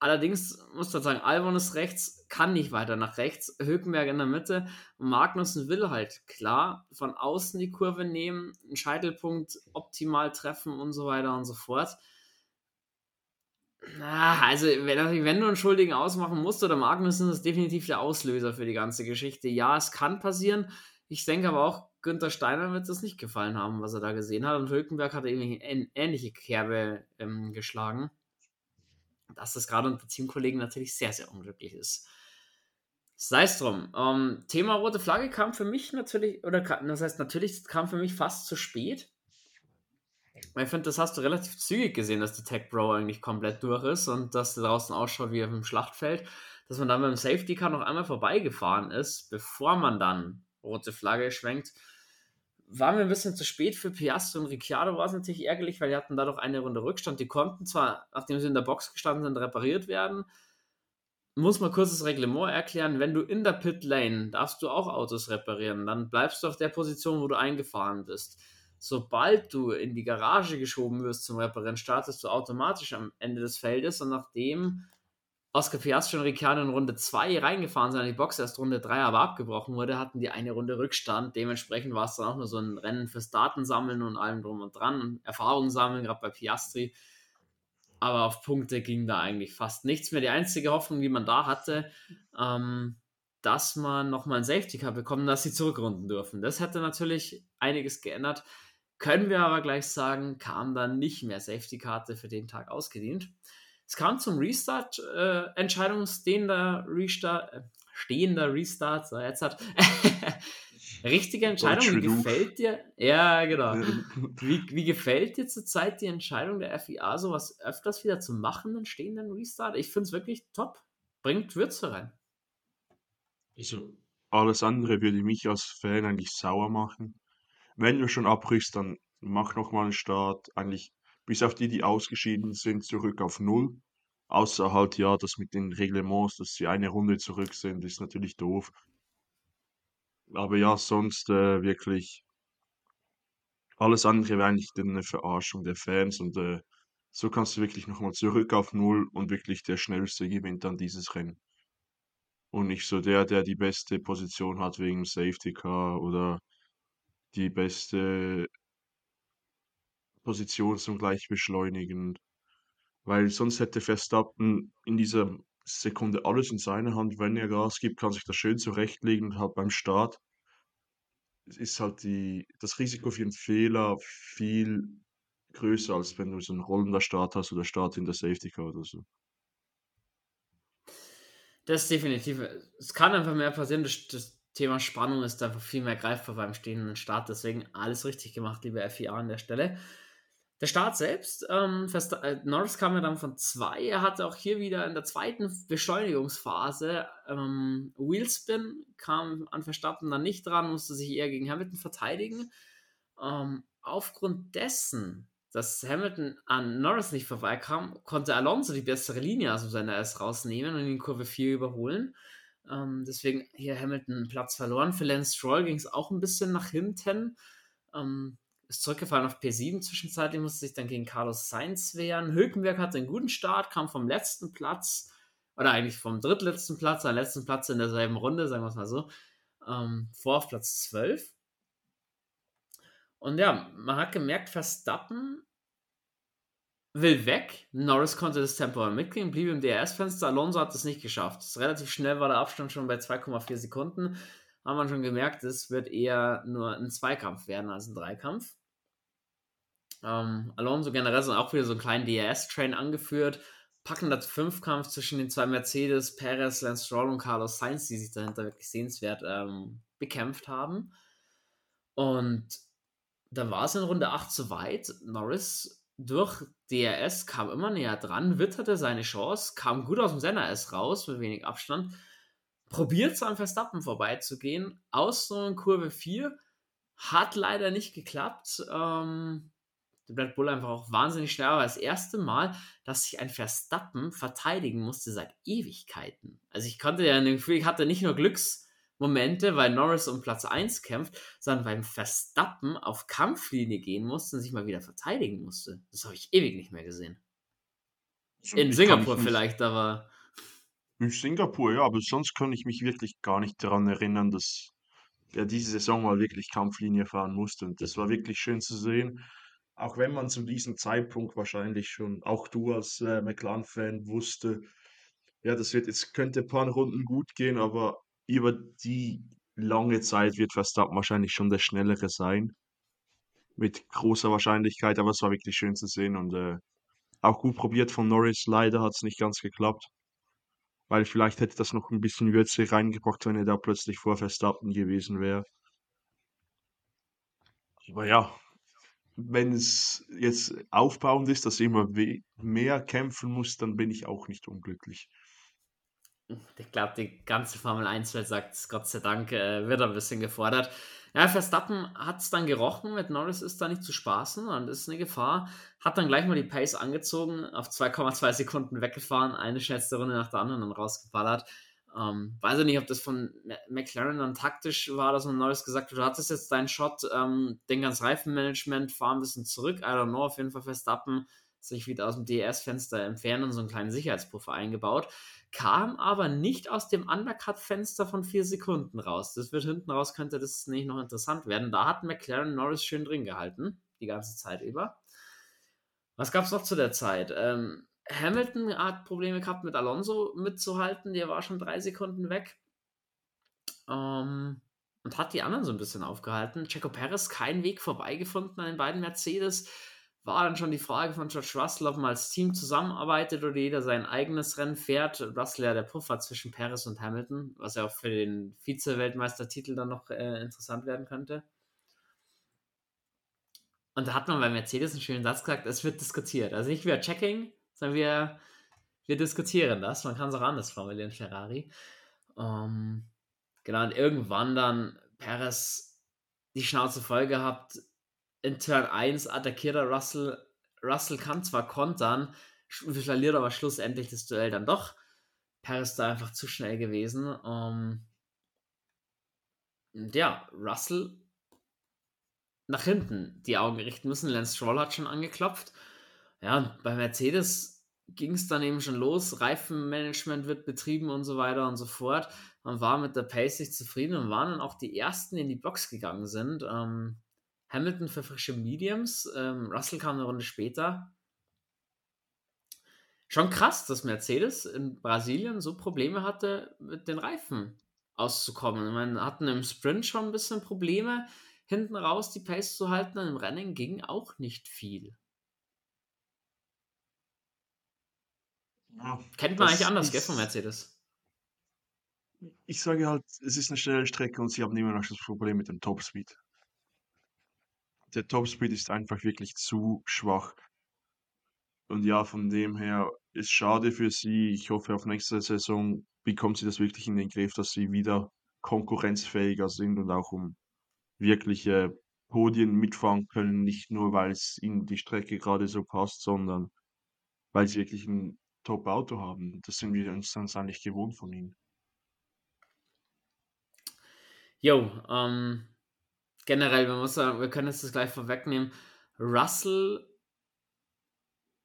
Allerdings muss man sagen, Albon ist rechts, kann nicht weiter nach rechts, Hülkenberg in der Mitte und Magnussen will halt klar von außen die Kurve nehmen, einen Scheitelpunkt optimal treffen und so weiter und so fort. Also, wenn, wenn du einen Schuldigen ausmachen musst oder Magnussen, ist definitiv der Auslöser für die ganze Geschichte. Ja, es kann passieren. Ich denke aber auch, Günther Steiner wird es nicht gefallen haben, was er da gesehen hat. Und Hülkenberg hat irgendwie ähnliche Kerbe ähm, geschlagen dass das gerade unter Teamkollegen natürlich sehr, sehr unglücklich ist. Sei es drum. Ähm, Thema rote Flagge kam für mich natürlich, oder das heißt natürlich, kam für mich fast zu spät. Ich finde, das hast du relativ zügig gesehen, dass die Tech Bro eigentlich komplett durch ist und dass der draußen ausschaut wie auf dem Schlachtfeld. Dass man dann beim Safety Car noch einmal vorbeigefahren ist, bevor man dann rote Flagge schwenkt waren wir ein bisschen zu spät für Piastri und Ricciardo, war es natürlich ärgerlich, weil die hatten dadurch eine Runde Rückstand. Die konnten zwar, nachdem sie in der Box gestanden sind, repariert werden. Muss mal kurz das Reglement erklären. Wenn du in der Pit Lane darfst du auch Autos reparieren, dann bleibst du auf der Position, wo du eingefahren bist. Sobald du in die Garage geschoben wirst zum Reparieren, startest du automatisch am Ende des Feldes und nachdem Oscar Piastri und Ricciardo in Runde 2 reingefahren sind, die Box erst Runde 3 aber abgebrochen wurde, hatten die eine Runde Rückstand. Dementsprechend war es dann auch nur so ein Rennen fürs Datensammeln und allem drum und dran. Erfahrung sammeln, gerade bei Piastri. Aber auf Punkte ging da eigentlich fast nichts mehr. Die einzige Hoffnung, die man da hatte, ähm, dass man nochmal ein Safety Car bekommt, dass sie zurückrunden dürfen. Das hätte natürlich einiges geändert. Können wir aber gleich sagen, kam dann nicht mehr Safety Karte für den Tag ausgedient. Es kam zum Restart, äh, Entscheidung stehender Restart, äh, stehender Restart, so jetzt hat. Richtige Entscheidung, wie gefällt dir? Ja, genau. Wie, wie gefällt dir zurzeit die Entscheidung der FIA, sowas öfters wieder zu machen, einen stehenden Restart? Ich finde es wirklich top. Bringt Würze rein. Also, alles andere würde mich als Fan eigentlich sauer machen. Wenn du schon abbrichst, dann mach nochmal einen Start. Eigentlich bis auf die, die ausgeschieden sind, zurück auf Null. Außer halt, ja, das mit den Reglements, dass sie eine Runde zurück sind, ist natürlich doof. Aber ja, sonst äh, wirklich alles andere wäre eigentlich eine Verarschung der Fans und äh, so kannst du wirklich nochmal zurück auf Null und wirklich der Schnellste gewinnt dann dieses Rennen. Und nicht so der, der die beste Position hat wegen Safety Car oder die beste Position zum gleich beschleunigen. Weil sonst hätte Verstappen in dieser Sekunde alles in seiner Hand. Wenn er Gas gibt, kann sich das schön zurechtlegen und halt beim Start ist halt die, das Risiko für einen Fehler viel größer, als wenn du so einen rollender Start hast oder Start in der Safety Car oder so. Das ist definitiv. Es kann einfach mehr passieren. Das, das Thema Spannung ist einfach viel mehr greifbar beim stehenden Start. Deswegen alles richtig gemacht, liebe FIA an der Stelle. Der Start selbst, ähm, äh, Norris kam ja dann von zwei. Er hatte auch hier wieder in der zweiten Beschleunigungsphase ähm, Wheelspin, kam an Verstappen dann nicht dran, musste sich eher gegen Hamilton verteidigen. Ähm, aufgrund dessen, dass Hamilton an Norris nicht vorbeikam, konnte Alonso die bessere Linie aus seiner S rausnehmen und in Kurve 4 überholen. Ähm, deswegen hier Hamilton Platz verloren. Für Lance Stroll ging es auch ein bisschen nach hinten. Ähm, ist zurückgefallen auf P7 zwischenzeitlich, musste sich dann gegen Carlos Sainz wehren. Hülkenberg hatte einen guten Start, kam vom letzten Platz, oder eigentlich vom drittletzten Platz, am letzten Platz in derselben Runde, sagen wir es mal so, ähm, vor auf Platz 12. Und ja, man hat gemerkt, Verstappen will weg. Norris konnte das Tempo mitgehen, blieb im DRS-Fenster. Alonso hat es nicht geschafft. Relativ schnell war der Abstand schon bei 2,4 Sekunden. Haben wir schon gemerkt, es wird eher nur ein Zweikampf werden als ein Dreikampf. Ähm, Alonso generell sind auch wieder so einen kleinen DRS-Train angeführt. Packender Fünfkampf zwischen den zwei Mercedes, Perez, Lance Stroll und Carlos Sainz, die sich dahinter wirklich sehenswert ähm, bekämpft haben. Und dann war es in Runde 8 zu weit. Norris durch DRS kam immer näher dran, witterte seine Chance, kam gut aus dem Senna-S raus mit wenig Abstand, probiert es an Verstappen vorbeizugehen, aus so in Kurve 4, hat leider nicht geklappt. Ähm, der Red Bull einfach auch wahnsinnig schnell, aber das erste Mal, dass sich ein Verstappen verteidigen musste seit Ewigkeiten. Also ich konnte ja ein Gefühl, ich hatte nicht nur Glücksmomente, weil Norris um Platz 1 kämpft, sondern beim Verstappen auf Kampflinie gehen musste und sich mal wieder verteidigen musste. Das habe ich ewig nicht mehr gesehen. In Singapur vielleicht, aber. In Singapur, ja, aber sonst kann ich mich wirklich gar nicht daran erinnern, dass er diese Saison mal wirklich Kampflinie fahren musste. Und das war wirklich schön zu sehen. Auch wenn man zu diesem Zeitpunkt wahrscheinlich schon, auch du als äh, McLaren-Fan, wusste, ja, das wird jetzt könnte ein paar Runden gut gehen, aber über die lange Zeit wird Verstappen wahrscheinlich schon der Schnellere sein. Mit großer Wahrscheinlichkeit, aber es war wirklich schön zu sehen und äh, auch gut probiert von Norris. Leider hat es nicht ganz geklappt, weil vielleicht hätte das noch ein bisschen Würze reingebracht, wenn er da plötzlich vor Verstappen gewesen wäre. Aber ja, wenn es jetzt aufbauend ist, dass er immer mehr kämpfen muss, dann bin ich auch nicht unglücklich. Ich glaube, die ganze Formel 1-Welt sagt es, Gott sei Dank, äh, wird ein bisschen gefordert. Ja, Verstappen hat es dann gerochen, mit Norris ist da nicht zu spaßen und ist eine Gefahr. Hat dann gleich mal die Pace angezogen, auf 2,2 Sekunden weggefahren, eine schnellste Runde nach der anderen und rausgeballert. Ähm, weiß ich nicht, ob das von McLaren dann taktisch war, dass man Norris gesagt hat, du hattest jetzt deinen Shot, ähm, denk ans Reifenmanagement, fahr ein bisschen zurück. I don't know, auf jeden Fall Verstappen sich wieder aus dem DRS-Fenster entfernen und so einen kleinen Sicherheitspuffer eingebaut kam aber nicht aus dem Undercut-Fenster von vier Sekunden raus. Das wird hinten raus, könnte das nicht noch interessant werden. Da hat McLaren Norris schön drin gehalten, die ganze Zeit über. Was gab es noch zu der Zeit? Ähm, Hamilton hat Probleme gehabt, mit Alonso mitzuhalten. Der war schon drei Sekunden weg. Ähm, und hat die anderen so ein bisschen aufgehalten. Checo Perez keinen Weg vorbeigefunden an den beiden Mercedes war dann schon die Frage von George Russell, ob man als Team zusammenarbeitet oder jeder sein eigenes Rennen fährt. Russell ja der Puffer zwischen Paris und Hamilton, was ja auch für den Vize-Weltmeistertitel dann noch äh, interessant werden könnte. Und da hat man bei Mercedes einen schönen Satz gesagt, es wird diskutiert. Also nicht wir checking, sondern wir, wir diskutieren das. Man kann es auch anders formulieren, Ferrari. Ähm, genau, und irgendwann dann Perez die Schnauze voll gehabt, in Turn 1 attackiert er Russell. Russell kann zwar kontern, verliert aber schlussendlich das Duell dann doch. Paris da einfach zu schnell gewesen. Um, und ja, Russell nach hinten die Augen richten müssen. Lance Stroll hat schon angeklopft. Ja, bei Mercedes ging es dann eben schon los. Reifenmanagement wird betrieben und so weiter und so fort. Man war mit der Pace nicht zufrieden und waren dann auch die ersten, die in die Box gegangen sind. Ähm, Hamilton für frische Mediums. Ähm, Russell kam eine Runde später. Schon krass, dass Mercedes in Brasilien so Probleme hatte, mit den Reifen auszukommen. Ich meine, hatten im Sprint schon ein bisschen Probleme, hinten raus die Pace zu halten. Und im Rennen ging auch nicht viel. Ja, Kennt man eigentlich anders, gell, von Mercedes? Ich sage halt, es ist eine schnelle Strecke und sie haben immer noch das Problem mit dem Topspeed. Der Topspeed ist einfach wirklich zu schwach. Und ja, von dem her ist schade für sie. Ich hoffe, auf nächste Saison bekommt sie das wirklich in den Griff, dass sie wieder konkurrenzfähiger sind und auch um wirkliche Podien mitfahren können. Nicht nur, weil es ihnen die Strecke gerade so passt, sondern weil sie wirklich ein Top-Auto haben. Das sind wir uns dann eigentlich gewohnt von ihnen. Jo, ähm, generell, wir, muss wir können jetzt das gleich vorwegnehmen. Russell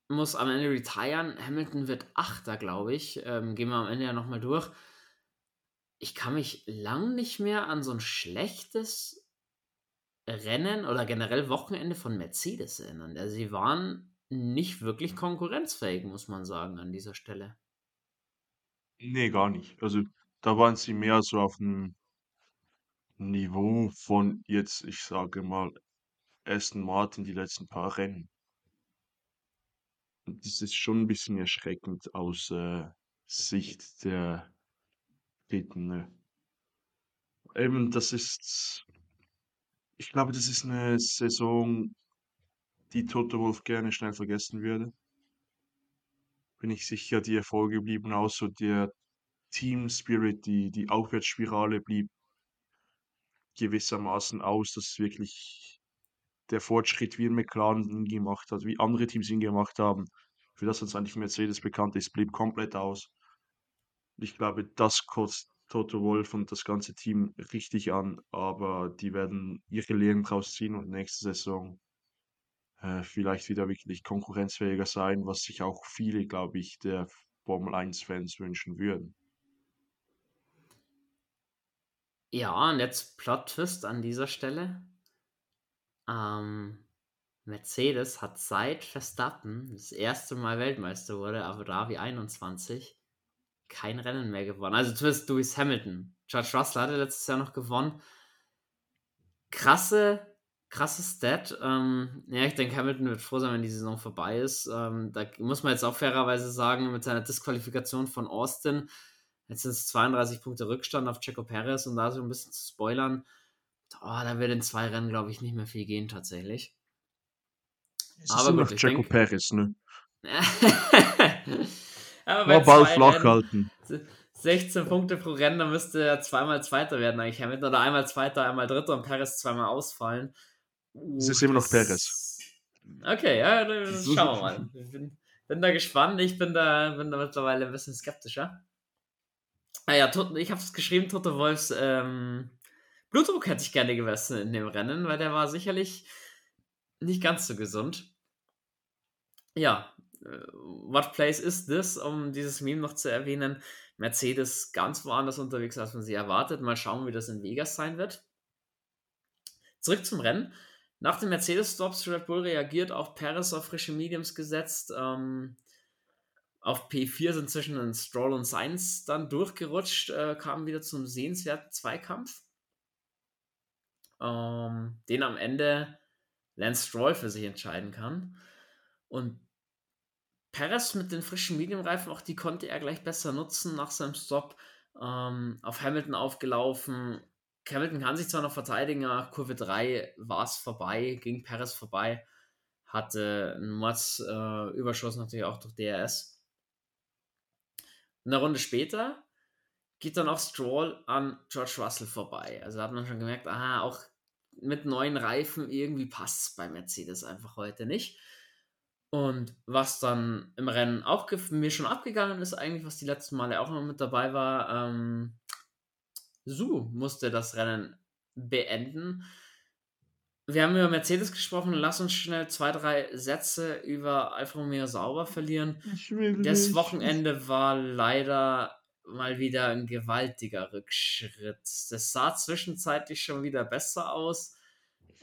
muss am Ende retiren. Hamilton wird Achter, glaube ich. Ähm, gehen wir am Ende ja nochmal durch. Ich kann mich lang nicht mehr an so ein schlechtes Rennen oder generell Wochenende von Mercedes erinnern. Also sie waren nicht wirklich konkurrenzfähig, muss man sagen, an dieser Stelle. Nee, gar nicht. Also da waren sie mehr so auf dem Niveau von jetzt, ich sage mal, Aston Martin die letzten paar Rennen. Das ist schon ein bisschen erschreckend aus äh, Sicht der. Ne? Eben, das ist Ich glaube, das ist eine Saison, die Toto Wolff gerne schnell vergessen würde. Bin ich sicher, die Erfolge blieben aus, so der Team Spirit, die, die Aufwärtsspirale blieb gewissermaßen aus, dass wirklich der Fortschritt, wie McLaren gemacht hat, wie andere Teams ihn gemacht haben, für das uns eigentlich Mercedes bekannt ist, blieb komplett aus. Ich glaube, das kostet Toto Wolff und das ganze Team richtig an, aber die werden ihre Lehren draus ziehen und nächste Saison äh, vielleicht wieder wirklich konkurrenzfähiger sein, was sich auch viele, glaube ich, der Formel 1-Fans wünschen würden. Ja, und jetzt Plot-Twist an dieser Stelle. Ähm, Mercedes hat seit Verstappen das erste Mal Weltmeister wurde, Abu Dhabi 21, kein Rennen mehr gewonnen. Also zumindest Lewis Hamilton. George Russell hatte letztes Jahr noch gewonnen. Krasse, krasse Stat. Ähm, ja, ich denke, Hamilton wird froh sein, wenn die Saison vorbei ist. Ähm, da muss man jetzt auch fairerweise sagen, mit seiner Disqualifikation von Austin, jetzt sind es 32 Punkte Rückstand auf Checo Perez und da so ein bisschen zu spoilern, oh, da wird in zwei Rennen, glaube ich, nicht mehr viel gehen tatsächlich. Es aber ist gut, Checo Perez, ne? aber Nur Ball flach halten. 16 Punkte pro Rennen, dann müsste er zweimal Zweiter werden eigentlich Hamilton oder einmal Zweiter, einmal Dritter und Perez zweimal ausfallen. Es ist immer noch Perez. Okay, ja, dann schauen wir mal. Ich bin, bin, da gespannt. Ich bin da, bin da mittlerweile ein bisschen skeptischer. Naja, ah ich habe es geschrieben, Toto Wolfs ähm, Blutdruck hätte ich gerne gemessen in dem Rennen, weil der war sicherlich nicht ganz so gesund. Ja, äh, what place is this, um dieses Meme noch zu erwähnen? Mercedes ganz woanders unterwegs, als man sie erwartet. Mal schauen, wie das in Vegas sein wird. Zurück zum Rennen. Nach dem Mercedes-Stops Red Bull reagiert auch Paris auf frische Mediums gesetzt. Ähm, auf P4 sind zwischen Stroll und Sainz dann durchgerutscht, äh, kamen wieder zum sehenswerten Zweikampf ähm, den am Ende Lance Stroll für sich entscheiden kann. Und Perez mit den frischen Medium-Reifen, auch die konnte er gleich besser nutzen nach seinem Stop. Ähm, auf Hamilton aufgelaufen. Hamilton kann sich zwar noch verteidigen, nach Kurve 3 war es vorbei, ging Perez vorbei, hatte einen Mordsüberschuss äh, natürlich auch durch DRS. Eine Runde später geht dann auch Stroll an George Russell vorbei. Also hat man schon gemerkt, aha, auch mit neuen Reifen irgendwie passt es bei Mercedes einfach heute nicht. Und was dann im Rennen auch mir schon abgegangen ist, eigentlich, was die letzten Male auch noch mit dabei war, ähm, Su musste das Rennen beenden. Wir haben über Mercedes gesprochen. Lass uns schnell zwei, drei Sätze über Alfa Romeo Sauber verlieren. Das Wochenende war leider mal wieder ein gewaltiger Rückschritt. Das sah zwischenzeitlich schon wieder besser aus.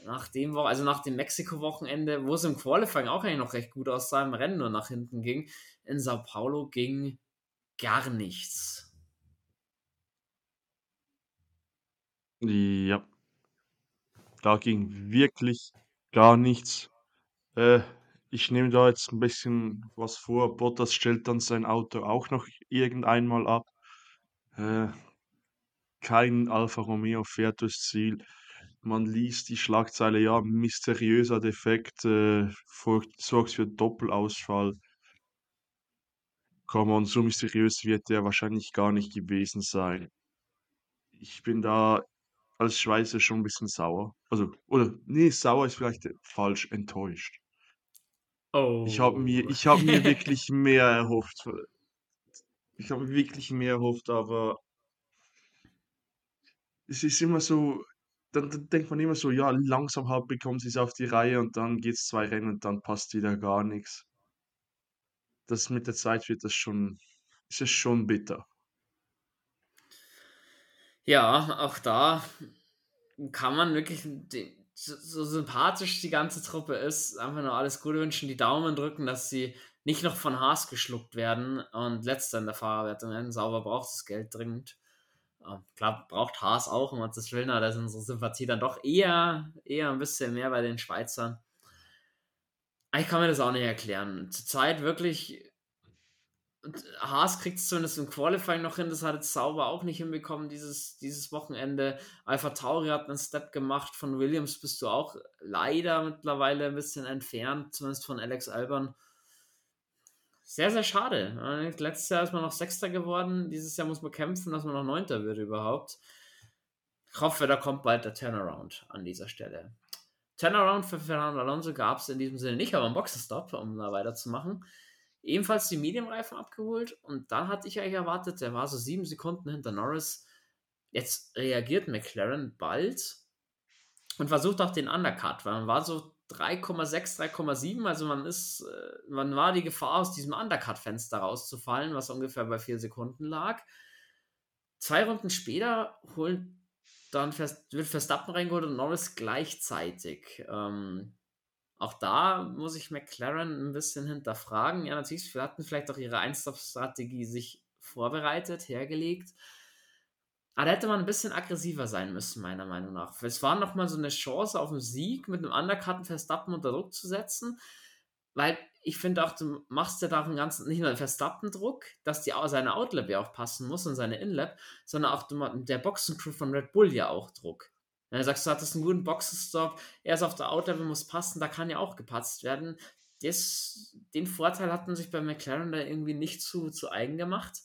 Nach dem, also nach dem Mexiko-Wochenende, wo es im Qualifying auch eigentlich noch recht gut aussah, im Rennen nur nach hinten ging. In Sao Paulo ging gar nichts. Ja. Da ging wirklich gar nichts. Äh, ich nehme da jetzt ein bisschen was vor. Bottas stellt dann sein Auto auch noch irgendeinmal ab. Äh, kein Alfa Romeo fährt durchs Ziel. Man liest die Schlagzeile, ja, mysteriöser Defekt äh, sorgt für Doppelausfall. Komm on, so mysteriös wird der wahrscheinlich gar nicht gewesen sein. Ich bin da als Schweizer schon ein bisschen sauer. Also, oder, nee, sauer ist vielleicht falsch, enttäuscht. Oh. Ich habe mir, ich hab mir wirklich mehr erhofft. Ich habe wirklich mehr erhofft, aber es ist immer so, dann, dann denkt man immer so, ja, langsam halt bekommen sie es auf die Reihe und dann geht es zwei Rennen und dann passt wieder gar nichts. Das mit der Zeit wird das schon, ist es schon bitter. Ja, auch da kann man wirklich, so sympathisch die ganze Truppe ist, einfach nur alles Gute wünschen, die Daumen drücken, dass sie nicht noch von Haas geschluckt werden und letzter in der Fahrerwertung werden. Sauber braucht das Geld dringend. Klar, braucht Haas auch, um das Willen, aber da ist unsere Sympathie dann doch eher, eher ein bisschen mehr bei den Schweizern. Ich kann mir das auch nicht erklären. Zurzeit wirklich und Haas kriegt es zumindest im Qualifying noch hin, das hat jetzt Sauber auch nicht hinbekommen dieses, dieses Wochenende. Alpha Tauri hat einen Step gemacht, von Williams bist du auch leider mittlerweile ein bisschen entfernt, zumindest von Alex Albern. Sehr, sehr schade. Letztes Jahr ist man noch Sechster geworden, dieses Jahr muss man kämpfen, dass man noch Neunter wird überhaupt. Ich hoffe, da kommt bald der Turnaround an dieser Stelle. Turnaround für Fernando Alonso gab es in diesem Sinne nicht, aber ein Boxenstopp, um da weiterzumachen ebenfalls die Medienreifen abgeholt und dann hatte ich eigentlich erwartet, der war so sieben Sekunden hinter Norris. Jetzt reagiert McLaren bald und versucht auch den Undercut, weil man war so 3,6, 3,7, also man ist, äh, man war die Gefahr, aus diesem Undercut-Fenster rauszufallen, was ungefähr bei vier Sekunden lag. Zwei Runden später holen dann wird Verstappen reingeholt und Norris gleichzeitig. Ähm, auch da muss ich McLaren ein bisschen hinterfragen. Ja, natürlich, wir hatten vielleicht auch ihre Einstop-Strategie sich vorbereitet, hergelegt. Aber da hätte man ein bisschen aggressiver sein müssen, meiner Meinung nach. Es war nochmal so eine Chance auf einen Sieg mit einem Undercutten Verstappen unter Druck zu setzen, weil ich finde auch, du machst ja da einen ganzen, nicht nur den Verstappen-Druck, dass die, seine Outlap ja auch passen muss und seine Inlap, sondern auch der Boxencrew von Red Bull ja auch Druck. Du sagst, du hattest einen guten Boxenstopp, er ist auf der Outlevel, muss passen, da kann ja auch gepatzt werden. Das, den Vorteil hatten sich bei McLaren da irgendwie nicht zu, zu eigen gemacht.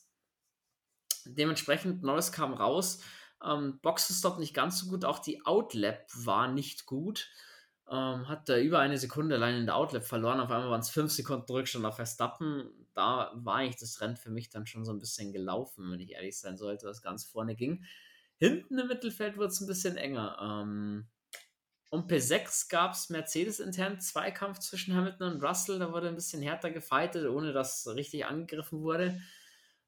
Dementsprechend, Norris kam raus, ähm, Boxenstopp nicht ganz so gut, auch die Outlap war nicht gut. Ähm, hat da über eine Sekunde allein in der Outlap verloren. Auf einmal waren es fünf Sekunden Rückstand auf Verstappen. Da war eigentlich das Rennen für mich dann schon so ein bisschen gelaufen, wenn ich ehrlich sein sollte, was ganz vorne ging. Hinten im Mittelfeld wird es ein bisschen enger. Ähm, um P6 gab es Mercedes intern Zweikampf zwischen Hamilton und Russell. Da wurde ein bisschen härter gefightet, ohne dass richtig angegriffen wurde.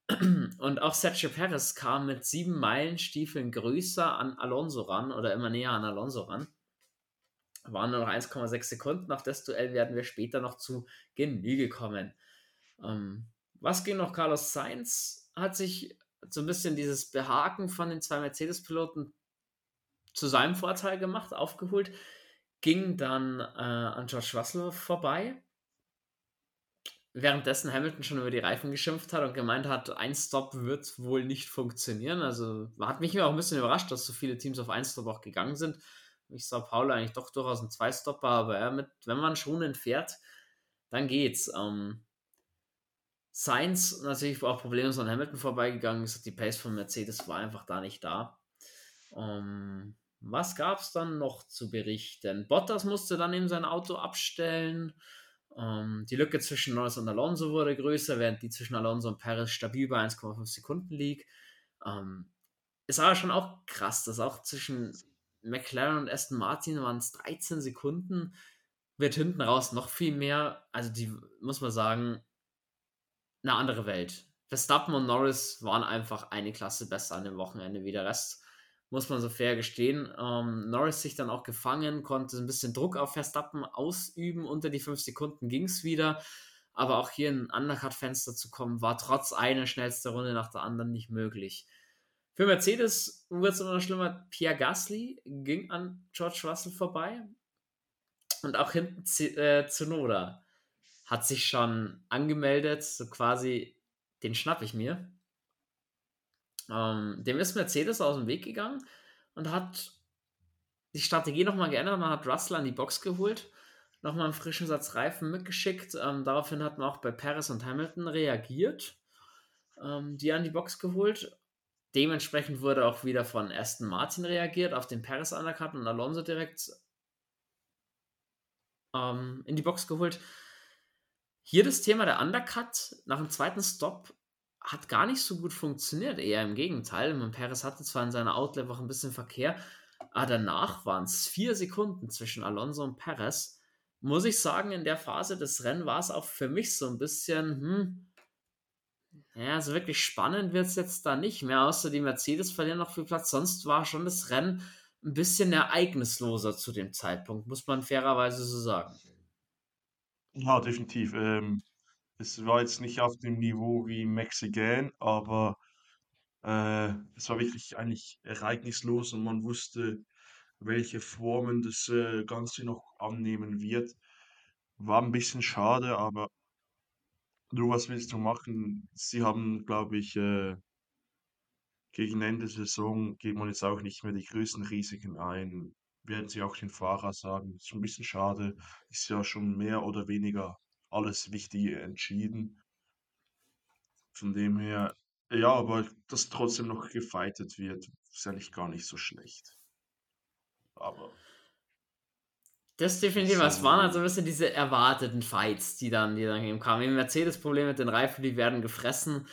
Und auch Sergio Perez kam mit sieben Meilenstiefeln größer an Alonso ran oder immer näher an Alonso ran. Waren nur noch 1,6 Sekunden. Auf das Duell werden wir später noch zu Genüge kommen. Ähm, was ging noch? Carlos Sainz hat sich so ein bisschen dieses Behaken von den zwei Mercedes-Piloten zu seinem Vorteil gemacht, aufgeholt, ging dann äh, an George Russell vorbei. Währenddessen Hamilton schon über die Reifen geschimpft hat und gemeint hat, ein Stop wird wohl nicht funktionieren. Also hat mich auch ein bisschen überrascht, dass so viele Teams auf ein Stop auch gegangen sind. Ich sah Paul eigentlich doch durchaus ein Zwei-Stopper, aber ja, mit, wenn man schon entfährt, dann geht's. Ähm, Sainz natürlich auch problemlos an Hamilton vorbeigegangen ist. Die Pace von Mercedes war einfach da nicht da. Um, ähm, was gab es dann noch zu berichten? Bottas musste dann eben sein Auto abstellen. Um, ähm, die Lücke zwischen Norris und Alonso wurde größer, während die zwischen Alonso und Perez stabil bei 1,5 Sekunden liegt. Um, ähm, es war schon auch krass, dass auch zwischen McLaren und Aston Martin waren es 13 Sekunden, wird hinten raus noch viel mehr. Also die muss man sagen, eine andere Welt. Verstappen und Norris waren einfach eine Klasse besser an dem Wochenende wie der Rest. Muss man so fair gestehen. Ähm, Norris sich dann auch gefangen, konnte ein bisschen Druck auf Verstappen ausüben. Unter die fünf Sekunden ging es wieder. Aber auch hier in ein Undercut-Fenster zu kommen, war trotz einer schnellsten Runde nach der anderen nicht möglich. Für Mercedes wird es immer noch schlimmer. Pierre Gasly ging an George Russell vorbei. Und auch hinten Z äh, Zunoda hat sich schon angemeldet, so quasi, den schnapp ich mir. Ähm, dem ist Mercedes aus dem Weg gegangen und hat die Strategie nochmal geändert. Man hat Russell an die Box geholt, nochmal einen frischen Satz Reifen mitgeschickt. Ähm, daraufhin hat man auch bei Paris und Hamilton reagiert, ähm, die an die Box geholt. Dementsprechend wurde auch wieder von Aston Martin reagiert auf den Paris Undercut und Alonso direkt ähm, in die Box geholt. Hier das Thema der Undercut nach dem zweiten Stop hat gar nicht so gut funktioniert, eher im Gegenteil. Man Perez hatte zwar in seiner Outlet auch ein bisschen Verkehr, aber danach waren es vier Sekunden zwischen Alonso und Perez. Muss ich sagen, in der Phase des Rennens war es auch für mich so ein bisschen, hm, ja, so wirklich spannend wird es jetzt da nicht mehr, außer die Mercedes verlieren noch viel Platz. Sonst war schon das Rennen ein bisschen ereignisloser zu dem Zeitpunkt, muss man fairerweise so sagen. Ja, definitiv. Ähm, es war jetzt nicht auf dem Niveau wie Mexican, aber äh, es war wirklich eigentlich ereignislos und man wusste, welche Formen das äh, Ganze noch annehmen wird. War ein bisschen schade, aber du, was willst du machen? Sie haben, glaube ich, äh, gegen Ende der Saison geht man jetzt auch nicht mehr die größten Risiken ein. Werden sie auch den Fahrer sagen. Ist ein bisschen schade. Ist ja schon mehr oder weniger alles Wichtige entschieden. Von dem her, ja, aber dass trotzdem noch gefightet wird, ist eigentlich gar nicht so schlecht. Aber Das definitiv, so. es waren halt so ein bisschen diese erwarteten Fights, die dann, die dann eben kamen. Mercedes-Problem mit den Reifen, die werden gefressen.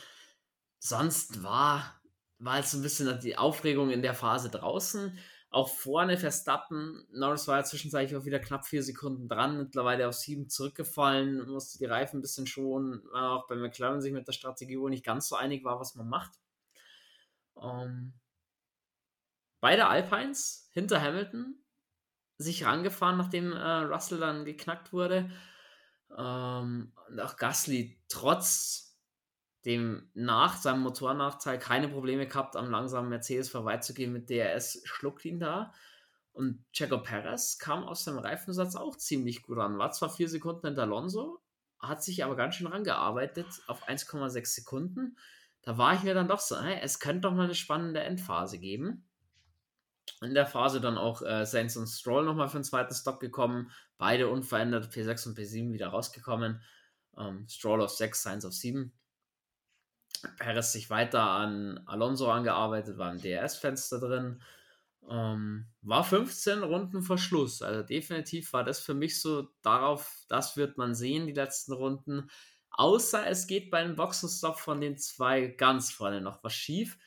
Sonst war, war halt so ein bisschen die Aufregung in der Phase draußen. Auch vorne Verstappen, Norris war ja zwischenzeitlich auch wieder knapp vier Sekunden dran, mittlerweile auf sieben zurückgefallen, musste die Reifen ein bisschen schonen, auch bei McLaren sich mit der Strategie wohl nicht ganz so einig war, was man macht. Ähm, beide Alpines hinter Hamilton sich rangefahren, nachdem äh, Russell dann geknackt wurde. Ähm, und auch Gasly trotz dem nach seinem Motornachteil keine Probleme gehabt, am langsamen Mercedes vorbeizugehen mit DRS, schluckt ihn da. Und Checo Perez kam aus dem Reifensatz auch ziemlich gut an. War zwar vier Sekunden hinter Alonso, hat sich aber ganz schön rangearbeitet auf 1,6 Sekunden. Da war ich mir dann doch so, hey, es könnte doch mal eine spannende Endphase geben. In der Phase dann auch äh, Sainz und Stroll nochmal für einen zweiten Stopp gekommen. Beide unverändert, P6 und P7 wieder rausgekommen. Ähm, Stroll auf 6, Sainz auf 7. Perez sich weiter an Alonso angearbeitet, war im DRS-Fenster drin. Ähm, war 15 Runden vor Schluss. Also definitiv war das für mich so darauf, das wird man sehen, die letzten Runden. Außer es geht bei einem Boxenstopp von den zwei ganz vorne noch was schief.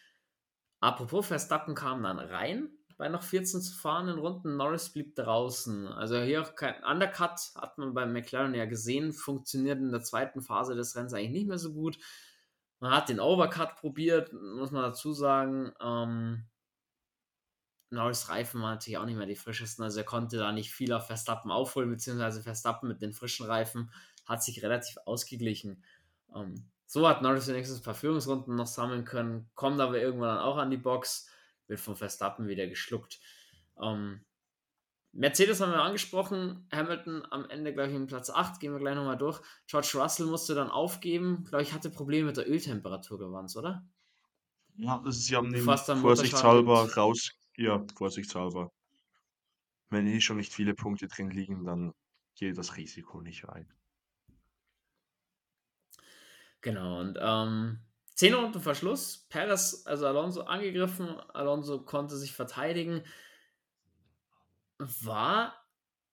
Apropos, Verstappen kam dann rein bei noch 14 zu fahrenden Runden. Norris blieb draußen. Also hier auch kein Undercut, hat man beim McLaren ja gesehen, funktioniert in der zweiten Phase des Rennens eigentlich nicht mehr so gut. Man hat den Overcut probiert, muss man dazu sagen. Ähm, Norris Reifen waren natürlich auch nicht mehr die frischesten, also er konnte da nicht viel auf Verstappen aufholen, beziehungsweise Verstappen mit den frischen Reifen hat sich relativ ausgeglichen. Ähm, so hat Norris wenigstens ein paar Führungsrunden noch sammeln können, kommt aber irgendwann dann auch an die Box, wird von Verstappen wieder geschluckt. Ähm, Mercedes haben wir angesprochen, Hamilton am Ende, glaube ich, im Platz 8, gehen wir gleich nochmal durch. George Russell musste dann aufgeben, glaube ich, hatte Probleme mit der Öltemperatur gewandt, oder? Ja, sie haben ihn vorsichtshalber raus, ja, vorsichtshalber. Wenn eh schon nicht viele Punkte drin liegen, dann geht das Risiko nicht ein. Genau, und ähm, 10 Runden Verschluss, Perez, also Alonso angegriffen, Alonso konnte sich verteidigen war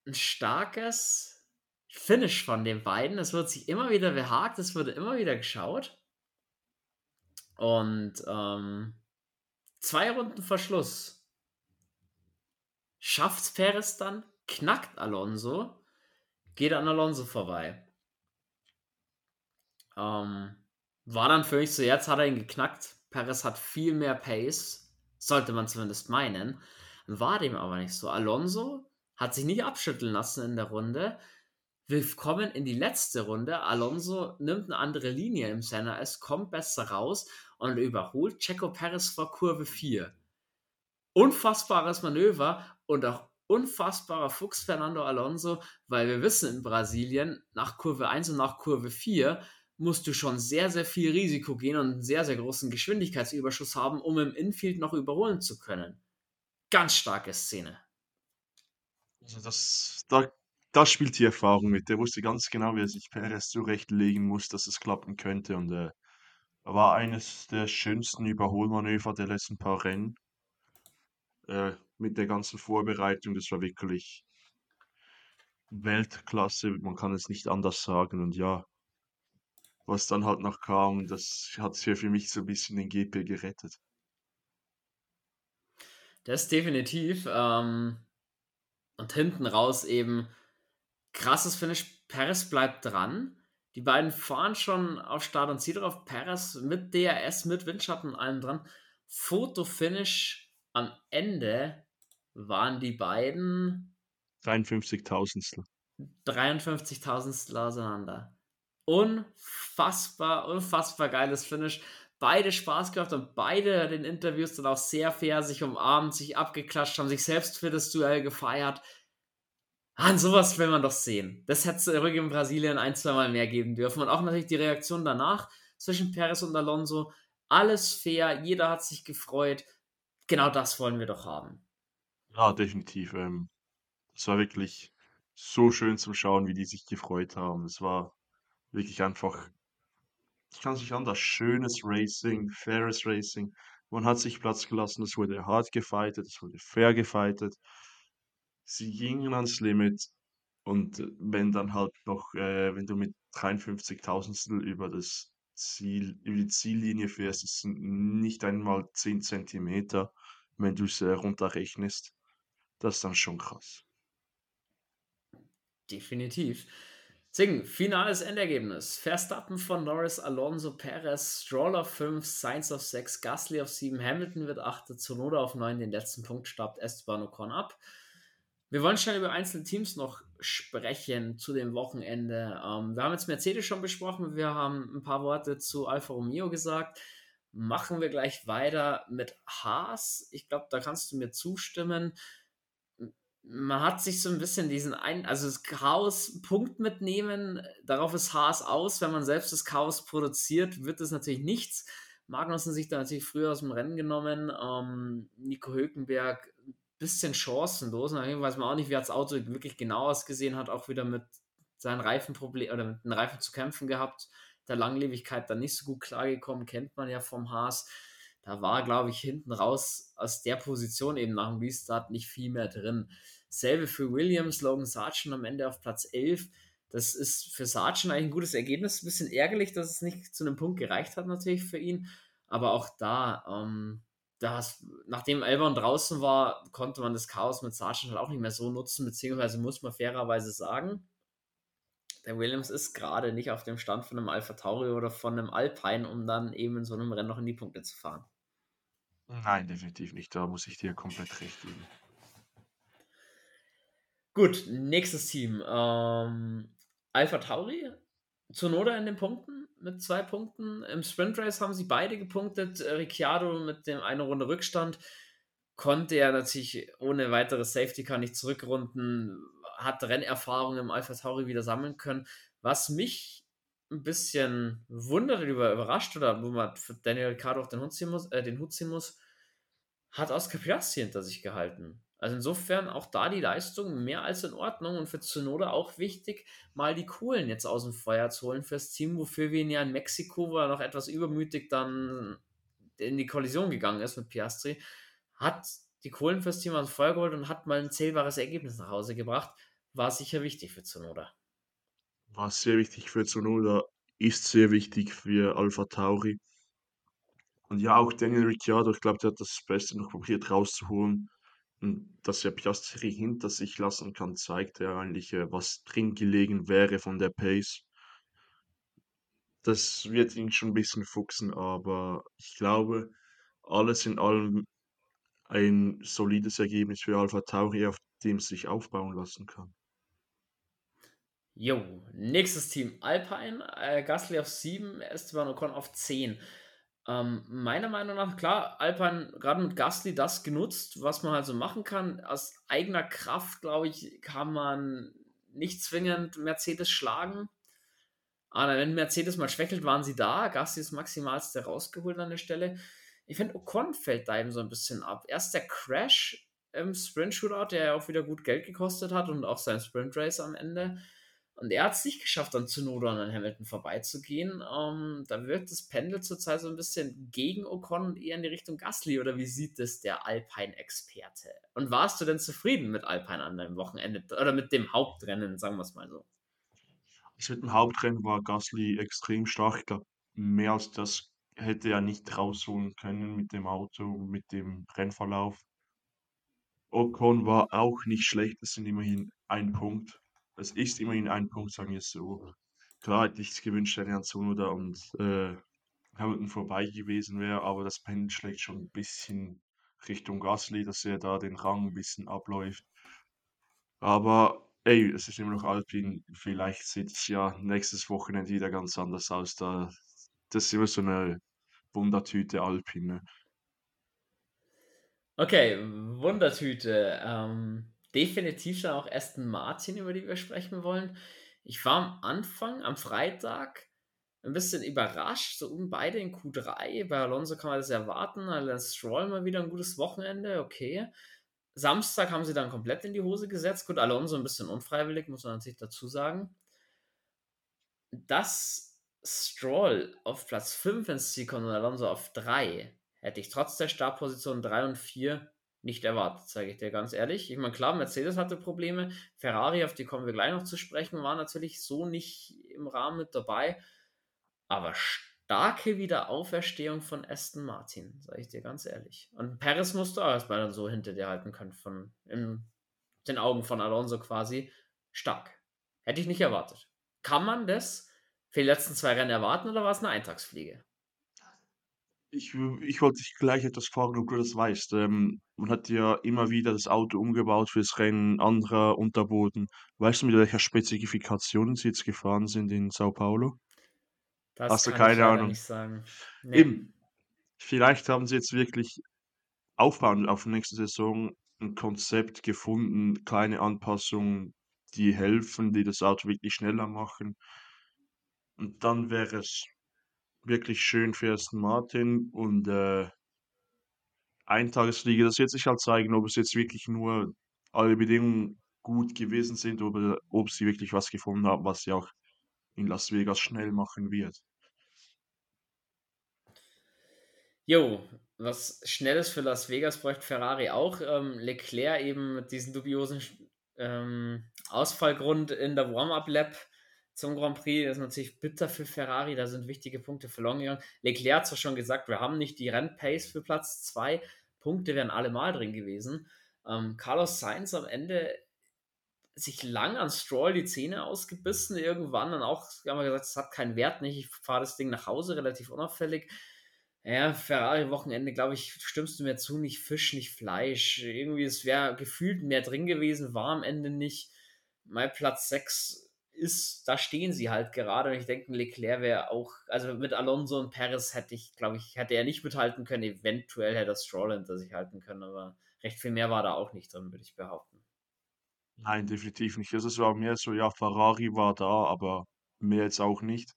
ein starkes Finish von den beiden. Es wird sich immer wieder behagt, es wurde immer wieder geschaut. Und ähm, zwei Runden Verschluss schafft Perez dann, knackt Alonso, geht an Alonso vorbei. Ähm, war dann für mich so, jetzt hat er ihn geknackt. Perez hat viel mehr Pace, sollte man zumindest meinen. War dem aber nicht so. Alonso hat sich nicht abschütteln lassen in der Runde. Wir kommen in die letzte Runde. Alonso nimmt eine andere Linie im Senna. Es kommt besser raus und überholt Checo Perez vor Kurve 4. Unfassbares Manöver und auch unfassbarer Fuchs Fernando Alonso, weil wir wissen in Brasilien, nach Kurve 1 und nach Kurve 4 musst du schon sehr, sehr viel Risiko gehen und einen sehr, sehr großen Geschwindigkeitsüberschuss haben, um im Infield noch überholen zu können ganz starke Szene. Also das, da, da spielt die Erfahrung mit. Der wusste ganz genau, wie er sich Perez zurechtlegen muss, dass es klappen könnte. Und äh, war eines der schönsten Überholmanöver der letzten paar Rennen. Äh, mit der ganzen Vorbereitung, das war wirklich Weltklasse, man kann es nicht anders sagen. Und ja, was dann halt noch kam, das hat für mich so ein bisschen den GP gerettet. Das definitiv. Ähm, und hinten raus eben krasses Finish. Perez bleibt dran. Die beiden fahren schon auf Start und Ziel drauf. Perez mit DRS, mit Windschatten und allem dran. Foto-Finish am Ende waren die beiden 53.000. 53.000 auseinander. Unfassbar, unfassbar geiles Finish beide Spaß gehabt und beide den Interviews dann auch sehr fair sich umarmt, sich abgeklatscht, haben sich selbst für das Duell gefeiert. An sowas will man doch sehen. Das hätte es zurück in Brasilien ein, zwei Mal mehr geben dürfen. Und auch natürlich die Reaktion danach zwischen Perez und Alonso. Alles fair, jeder hat sich gefreut. Genau das wollen wir doch haben. Ja, definitiv. Ähm, es war wirklich so schön zum Schauen, wie die sich gefreut haben. Es war wirklich einfach, ich kann es nicht anders, schönes Racing, faires Racing. Man hat sich Platz gelassen, es wurde hart gefightet, es wurde fair gefightet. Sie gingen ans Limit und wenn dann halt noch, äh, wenn du mit 53 Tausendstel über das Ziel, über die Ziellinie fährst, das sind nicht einmal 10 Zentimeter, wenn du es äh, runterrechnest. Das ist dann schon krass. Definitiv. Deswegen, finales Endergebnis. Verstappen von Norris, Alonso, Perez, Stroll auf 5, Sainz auf 6, Gasly auf 7, Hamilton wird 8, Zunoda auf 9, den letzten Punkt staubt Esteban Ocon ab. Wir wollen schnell über einzelne Teams noch sprechen zu dem Wochenende. Ähm, wir haben jetzt Mercedes schon besprochen, wir haben ein paar Worte zu Alfa Romeo gesagt. Machen wir gleich weiter mit Haas. Ich glaube, da kannst du mir zustimmen man hat sich so ein bisschen diesen ein, also das Chaos-Punkt mitnehmen, darauf ist Haas aus. Wenn man selbst das Chaos produziert, wird es natürlich nichts. Magnussen sich da natürlich früher aus dem Rennen genommen. Ähm, Nico Hülkenberg ein bisschen chancenlos. Natürlich weiß man auch nicht, wie das Auto wirklich genau ausgesehen hat. Auch wieder mit seinen Reifenproblemen oder mit den Reifen zu kämpfen gehabt. Der Langlebigkeit dann nicht so gut klargekommen, kennt man ja vom Haas. Da war, glaube ich, hinten raus aus der Position eben nach dem Restart nicht viel mehr drin. Selbe für Williams, Logan Sargent am Ende auf Platz 11. Das ist für Sargent eigentlich ein gutes Ergebnis. Ein bisschen ärgerlich, dass es nicht zu einem Punkt gereicht hat, natürlich für ihn. Aber auch da, ähm, das, nachdem Albon draußen war, konnte man das Chaos mit Sargent halt auch nicht mehr so nutzen, beziehungsweise muss man fairerweise sagen, der Williams ist gerade nicht auf dem Stand von einem Alpha Tauri oder von einem Alpine, um dann eben in so einem Rennen noch in die Punkte zu fahren. Nein, definitiv nicht. Da muss ich dir komplett recht geben. Gut, nächstes Team. Ähm, Alpha Tauri, Zunoda in den Punkten mit zwei Punkten. Im Sprint Race haben sie beide gepunktet. Ricciardo mit dem eine Runde Rückstand konnte er natürlich ohne weiteres Safety Car nicht zurückrunden, hat Rennerfahrung im Alpha Tauri wieder sammeln können. Was mich ein bisschen wundert oder überrascht oder wo man für Daniel Ricciardo auch den Hut ziehen muss, äh, den Hut ziehen muss, hat Oscar Piastri hinter sich gehalten. Also insofern auch da die Leistung mehr als in Ordnung und für Zunoda auch wichtig, mal die Kohlen jetzt aus dem Feuer zu holen fürs Team, wofür wir ihn ja in Mexiko, wo er noch etwas übermütig dann in die Kollision gegangen ist mit Piastri, hat die Kohlen fürs Team aus dem Feuer geholt und hat mal ein zählbares Ergebnis nach Hause gebracht. War sicher wichtig für Zunoda. War sehr wichtig für Zunoda, ist sehr wichtig für Alpha Tauri. Und ja, auch Daniel Ricciardo, ich glaube, der hat das Beste noch probiert rauszuholen dass er Piastri hinter sich lassen kann, zeigt er eigentlich, äh, was drin gelegen wäre von der Pace. Das wird ihn schon ein bisschen fuchsen, aber ich glaube, alles in allem ein solides Ergebnis für Alpha Tauri, auf dem es sich aufbauen lassen kann. Jo, nächstes Team Alpine, äh, Gasly auf 7, Esteban Ocon auf 10. Ähm, meiner Meinung nach, klar, Alpine gerade mit Gasly das genutzt, was man halt so machen kann. Aus eigener Kraft, glaube ich, kann man nicht zwingend Mercedes schlagen. Aber wenn Mercedes mal schwächelt, waren sie da. Gasly ist maximalste rausgeholt an der Stelle. Ich finde, Ocon fällt da eben so ein bisschen ab. Erst der Crash im Sprint Shootout, der ja auch wieder gut Geld gekostet hat und auch sein Sprint Race am Ende. Und er hat es nicht geschafft, an Zunoda und an Hamilton vorbeizugehen. Ähm, da wirkt das Pendel zurzeit so ein bisschen gegen Ocon und eher in die Richtung Gasly. Oder wie sieht es der Alpine-Experte? Und warst du denn zufrieden mit Alpine an deinem Wochenende? Oder mit dem Hauptrennen, sagen wir es mal so? Also mit dem Hauptrennen war Gasly extrem stark. Ich glaube, mehr als das hätte er nicht rausholen können mit dem Auto, mit dem Rennverlauf. Ocon war auch nicht schlecht, das sind immerhin ein Punkt. Es ist immerhin ein Punkt, sagen wir es so. Klar hätte ich es gewünscht, wenn Jan Zunoda und äh, Hamilton vorbei gewesen wäre, aber das Pendel schlägt schon ein bisschen Richtung Gasly, dass er da den Rang ein bisschen abläuft. Aber ey, es ist immer noch Alpin. Vielleicht sieht es ja nächstes Wochenende wieder ganz anders aus. Da, das ist immer so eine Wundertüte Alpin. Ne? Okay, Wundertüte. Ähm, definitiv dann auch Aston Martin, über die wir sprechen wollen. Ich war am Anfang, am Freitag, ein bisschen überrascht, so um beide in Q3. Bei Alonso kann man das erwarten. Lance Stroll mal wieder ein gutes Wochenende, okay. Samstag haben sie dann komplett in die Hose gesetzt. Gut, Alonso ein bisschen unfreiwillig, muss man natürlich dazu sagen. Dass Stroll auf Platz 5 ins Ziel kommt und Alonso auf 3, hätte ich trotz der Startposition 3 und 4 nicht erwartet, sage ich dir ganz ehrlich. Ich meine, klar, Mercedes hatte Probleme. Ferrari, auf die kommen wir gleich noch zu sprechen, war natürlich so nicht im Rahmen mit dabei. Aber starke Wiederauferstehung von Aston Martin, sage ich dir ganz ehrlich. Und Paris musste auch erstmal dann so hinter dir halten können, von in den Augen von Alonso quasi. Stark. Hätte ich nicht erwartet. Kann man das für die letzten zwei Rennen erwarten oder war es eine Eintagsfliege? Ich, ich wollte dich gleich etwas fragen, ob du das weißt. Ähm, man hat ja immer wieder das Auto umgebaut fürs Rennen, anderer Unterboden. Weißt du, mit welcher Spezifikation sie jetzt gefahren sind in Sao Paulo? Das Hast du kann ich keine leider Ahnung? nicht sagen. Nee. Eben, vielleicht haben sie jetzt wirklich aufbauend auf nächste Saison ein Konzept gefunden, kleine Anpassungen, die helfen, die das Auto wirklich schneller machen. Und dann wäre es wirklich schön für Aston Martin und äh, Eintagesfliege. Das wird sich halt zeigen, ob es jetzt wirklich nur alle Bedingungen gut gewesen sind oder ob sie wirklich was gefunden haben, was sie auch in Las Vegas schnell machen wird. Jo, was Schnelles für Las Vegas bräuchte Ferrari auch. Ähm, Leclerc eben mit diesem dubiosen ähm, Ausfallgrund in der Warm-Up-Lab zum Grand Prix. Ist natürlich bitter für Ferrari, da sind wichtige Punkte verloren gegangen. Leclerc hat zwar schon gesagt, wir haben nicht die Rennpace für Platz 2. Punkte wären allemal drin gewesen. Ähm, Carlos Sainz am Ende sich lang an Stroll die Zähne ausgebissen, irgendwann dann auch, haben wir gesagt, es hat keinen Wert nicht, ich fahre das Ding nach Hause, relativ unauffällig. Ja, Ferrari-Wochenende, glaube ich, stimmst du mir zu, nicht Fisch, nicht Fleisch. Irgendwie, es wäre gefühlt mehr drin gewesen, war am Ende nicht. Mein Platz 6 ist, da stehen sie halt gerade. Und ich denke, Leclerc wäre auch, also mit Alonso und Perez hätte ich, glaube ich, hätte er nicht mithalten können. Eventuell hätte er Stroll hinter sich halten können, aber recht viel mehr war da auch nicht drin, würde ich behaupten. Nein, definitiv nicht. Es war mehr so, ja, Ferrari war da, aber mehr jetzt auch nicht.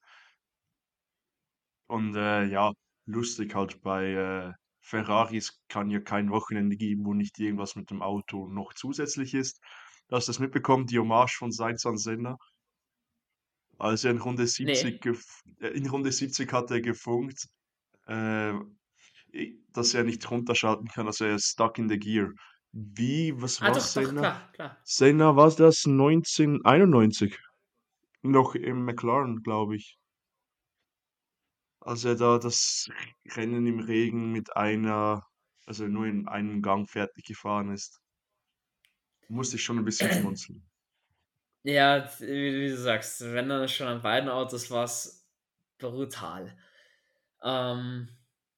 Und äh, ja, lustig halt bei äh, Ferraris kann ja kein Wochenende geben, wo nicht irgendwas mit dem Auto noch zusätzlich ist. Du hast das mitbekommen, die Hommage von Sainz an Senna. Als er in Runde 70, Nee. äh, in Runde 70 hat er gefunkt, äh, dass er nicht runterschalten kann, also er ist stuck in the gear. Wie, was Ah, war doch, doch, Senna? klar, klar. Senna war das 1991, noch im McLaren, glaube ich. Als er da das Rennen im Regen mit einer, also nur in einem Gang fertig gefahren ist, musste ich schon ein bisschen schmunzeln. Ja, wie, du sagst, wenn dann schon an beiden Autos war es brutal. Ähm,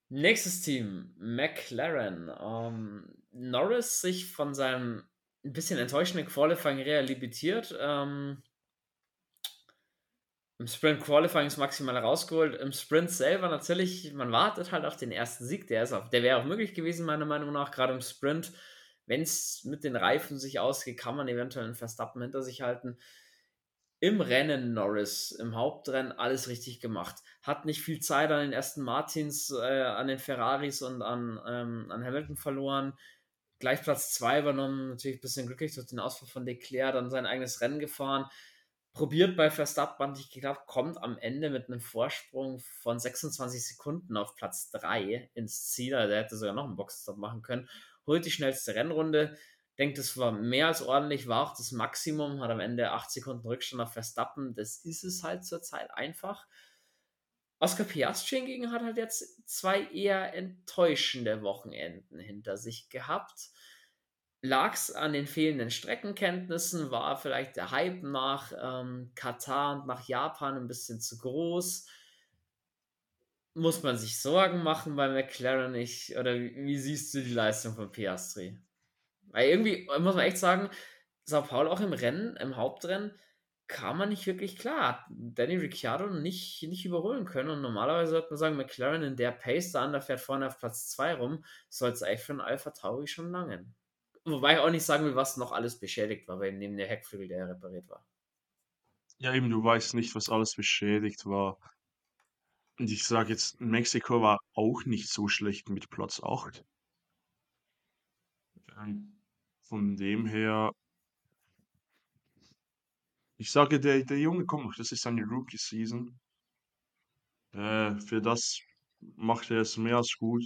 nächstes Team, McLaren. Ähm, Norris sich von seinem ein bisschen enttäuschenden Qualifying rehabilitiert. Ähm, Im Sprint Qualifying ist maximal rausgeholt. Im Sprint selber natürlich, man wartet halt auf den ersten Sieg. Der, der wäre auch möglich gewesen, meiner Meinung nach, gerade im Sprint. Wenn es mit den Reifen sich ausgeht, kann man eventuell einen Verstappen hinter sich halten. Im Rennen Norris, im Hauptrennen, alles richtig gemacht. Hat nicht viel Zeit an den ersten Martins, äh, an den Ferraris und an, ähm, an Hamilton verloren. Gleich Platz 2 übernommen, natürlich ein bisschen glücklich durch den Ausfall von Leclerc, dann sein eigenes Rennen gefahren. Probiert bei Verstappen, nicht geklappt, kommt am Ende mit einem Vorsprung von 26 Sekunden auf Platz 3 ins Ziel. Also er hätte sogar noch einen Boxstop machen können. Holt die schnellste Rennrunde, denkt, es war mehr als ordentlich, war auch das Maximum, hat am Ende 8 Sekunden Rückstand auf Verstappen. Das ist es halt zurzeit einfach. Oscar Piastri hingegen hat halt jetzt zwei eher enttäuschende Wochenenden hinter sich gehabt. Lag es an den fehlenden Streckenkenntnissen? War vielleicht der Hype nach ähm, Katar und nach Japan ein bisschen zu groß? Muss man sich Sorgen machen bei McLaren nicht? Oder wie, wie siehst du die Leistung von Piastri? Weil irgendwie muss man echt sagen, Sao Paulo auch im Rennen, im Hauptrennen, kam man nicht wirklich klar. Danny Ricciardo nicht, nicht überholen können. Und normalerweise sollte man sagen, McLaren in der Pace, da der fährt vorne auf Platz 2 rum, soll es eigentlich für einen Alpha Tauri schon langen. wobei ich auch nicht sagen will, was noch alles beschädigt war, weil neben der Heckflügel, der repariert war. Ja, eben, du weißt nicht, was alles beschädigt war. Und ich sage jetzt, Mexiko war auch nicht so schlecht mit Platz 8. Ähm, von dem her, ich sage, der, der Junge kommt das ist seine Rookie-Season. Äh, für das macht er es mehr als gut.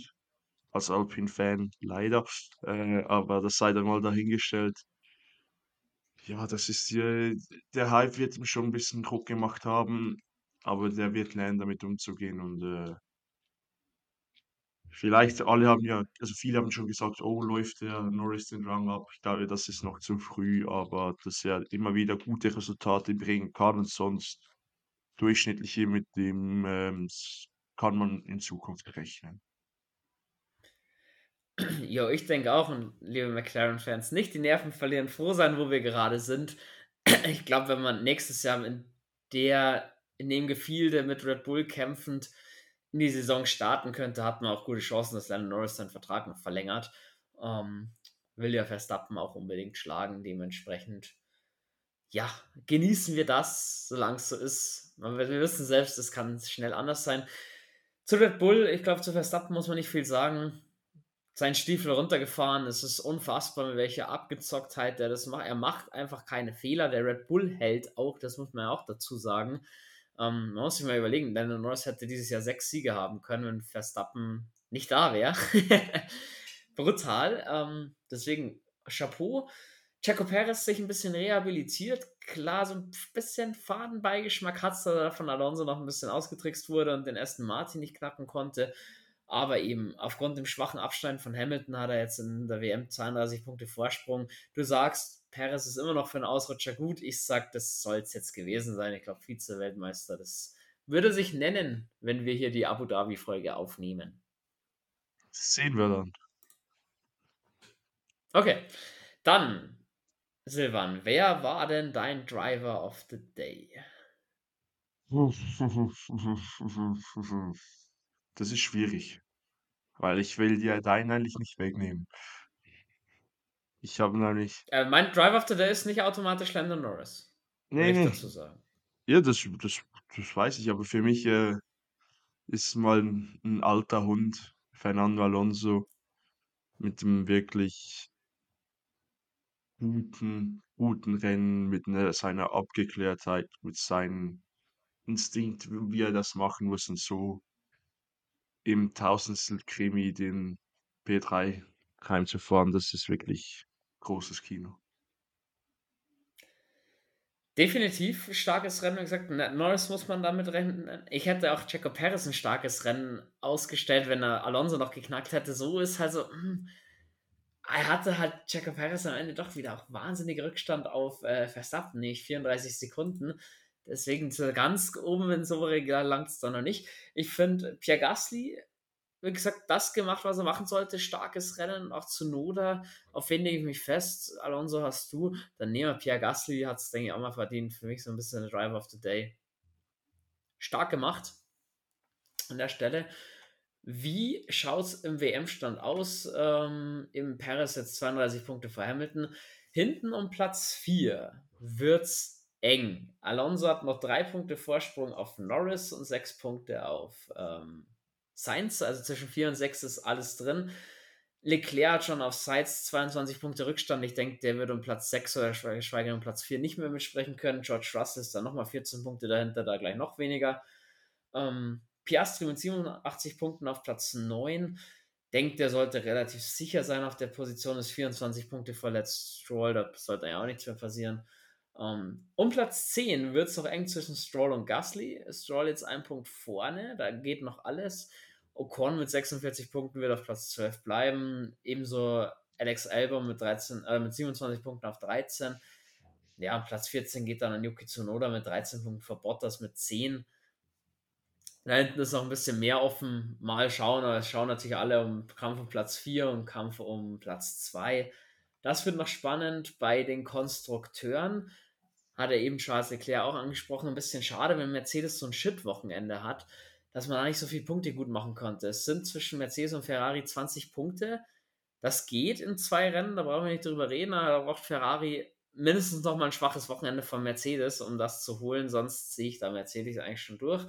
Als Alpine-Fan, leider. Äh, aber das sei dann mal dahingestellt. Ja, das ist äh, der Hype wird ihm schon ein bisschen Druck gemacht haben, aber der wird lernen, damit umzugehen und äh, vielleicht alle haben ja, also viele haben schon gesagt, oh, läuft der Norris den Rang ab. Ich glaube, das ist noch zu früh, aber dass er immer wieder gute Resultate bringen kann und sonst durchschnittliche mit dem ähm, kann man in Zukunft rechnen. Ja, ich denke auch, und liebe McLaren-Fans, nicht die Nerven verlieren, froh sein, wo wir gerade sind. Ich glaube, wenn man nächstes Jahr in der, in dem Gefilde mit Red Bull kämpfend in die Saison starten könnte, hat man auch gute Chancen, dass Lando Norris seinen Vertrag noch verlängert. Ähm, will ja Verstappen auch unbedingt schlagen, dementsprechend. Ja, genießen wir das, solange es so ist. Wir wissen selbst, es kann schnell anders sein. Zu Red Bull, ich glaube, zu Verstappen muss man nicht viel sagen seinen Stiefel runtergefahren. Es ist unfassbar, mit welcher Abgezocktheit der das macht. Er macht einfach keine Fehler. Der Red Bull hält auch, das muss man ja auch dazu sagen. Ähm, man muss sich mal überlegen, Lando Norris hätte dieses Jahr sechs Siege haben können, wenn Verstappen nicht da wäre. Brutal. Ähm, deswegen Chapeau. Checo Perez sich ein bisschen rehabilitiert. Klar, so ein bisschen Fadenbeigeschmack hat es, da von Alonso noch ein bisschen ausgetrickst wurde und den ersten Martin nicht knacken konnte. Aber eben aufgrund dem schwachen Abstand von Hamilton hat er jetzt in der WM 32 Punkte Vorsprung. Du sagst, Perez ist immer noch für einen Ausrutscher gut. Ich sag, das soll es jetzt gewesen sein. Ich glaube, Vize-Weltmeister, das würde sich nennen, wenn wir hier die Abu Dhabi-Folge aufnehmen. Das sehen wir dann. Okay, dann, Silvan, wer war denn dein Driver of the Day? Das ist schwierig, weil ich will dir deinen eigentlich nicht wegnehmen. Ich habe nämlich. Äh, mein Driver of the Day ist nicht automatisch Lando Norris. Nee, nee. dazu sagen. Ja, das, das, das weiß ich, aber für mich äh, ist mal ein, ein alter Hund, Fernando Alonso, mit einem wirklich guten, guten Rennen, mit ne, seiner Abgeklärtheit, mit seinem Instinkt, wie er das machen muss und so im Tausendstel Krimi den P3 heimzufahren, das ist wirklich großes Kino. Definitiv starkes Rennen. Wie gesagt, Norris muss man damit rechnen. Ich hätte auch Checo Perez ein starkes Rennen ausgestellt, wenn er Alonso noch geknackt hätte. So ist halt so. Hm, er hatte halt Checo Perez am Ende doch wieder auch wahnsinnig Rückstand auf äh, Verstappen, nicht 34 Sekunden. Deswegen so ganz oben in so Regal langt es da noch nicht. Ich finde, Pierre Gasly wie gesagt, das gemacht, was er machen sollte. Starkes Rennen, auch zu Noda. Auf wen lege ich mich fest? Alonso hast du. Dann nehmen wir Pierre Gasly, hat es, denke ich, auch mal verdient. Für mich so ein bisschen der Driver of the Day. Stark gemacht an der Stelle. Wie schaut es im WM-Stand aus? Ähm, Im Paris jetzt 32 Punkte vor Hamilton. Hinten um Platz 4 wird es eng. Alonso hat noch drei Punkte Vorsprung auf Norris und sechs Punkte auf ähm, Sainz, also zwischen 4 und 6 ist alles drin. Leclerc hat schon auf Sainz 22 Punkte Rückstand. Ich denke, der wird um Platz 6 oder geschweige um Platz 4 nicht mehr mitsprechen können. George Russell ist dann nochmal 14 Punkte dahinter, da gleich noch weniger. Ähm, Piastri mit 87 Punkten auf Platz 9. Denkt, der sollte relativ sicher sein auf der Position, ist 24 Punkte verletzt. Stroll, da sollte ja auch nichts mehr passieren. Um, um Platz 10 wird es noch eng zwischen Stroll und Gasly. Stroll jetzt ein Punkt vorne, da geht noch alles. Ocon mit 46 Punkten wird auf Platz 12 bleiben. Ebenso Alex Albon mit, 13, äh, mit 27 Punkten auf 13. Ja, Platz 14 geht dann an Yuki Tsunoda mit 13 Punkten vor Bottas mit 10. Da hinten ist noch ein bisschen mehr offen. Mal schauen, aber es schauen natürlich alle um Kampf um Platz 4 und Kampf um Platz 2. Das wird noch spannend bei den Konstrukteuren. Hat er eben Charles Leclerc auch angesprochen. Ein bisschen schade, wenn Mercedes so ein Shit-Wochenende hat dass man da nicht so viele Punkte gut machen konnte. Es sind zwischen Mercedes und Ferrari 20 Punkte. Das geht in zwei Rennen, da brauchen wir nicht drüber reden. Da braucht Ferrari mindestens noch mal ein schwaches Wochenende von Mercedes, um das zu holen. Sonst sehe ich da Mercedes eigentlich schon durch.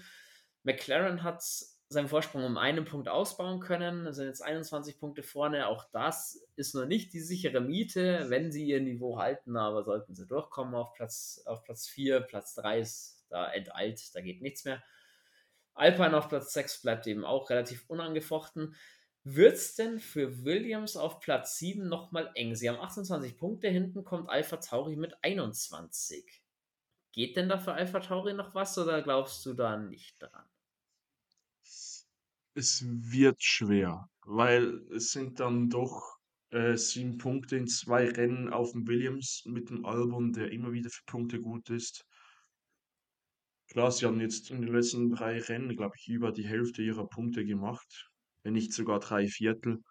McLaren hat seinen Vorsprung um einen Punkt ausbauen können. Sind jetzt 21 Punkte vorne. Auch das ist noch nicht die sichere Miete, wenn sie ihr Niveau halten, aber sollten sie durchkommen auf Platz, auf Platz 4, Platz 3 ist da enteilt, da geht nichts mehr. Alpine auf Platz 6 bleibt eben auch relativ unangefochten. Wird es denn für Williams auf Platz 7 nochmal eng? Sie haben 28 Punkte, hinten kommt Alpha Tauri mit 21. Geht denn da für Alpha Tauri noch was oder glaubst du da nicht dran? Es wird schwer, weil es sind dann doch äh, sieben Punkte in zwei Rennen auf dem Williams mit dem Albon, der immer wieder für Punkte gut ist. Klar, sie haben jetzt in den letzten drei Rennen, glaube ich, über die Hälfte ihrer Punkte gemacht, wenn nicht sogar drei Viertel.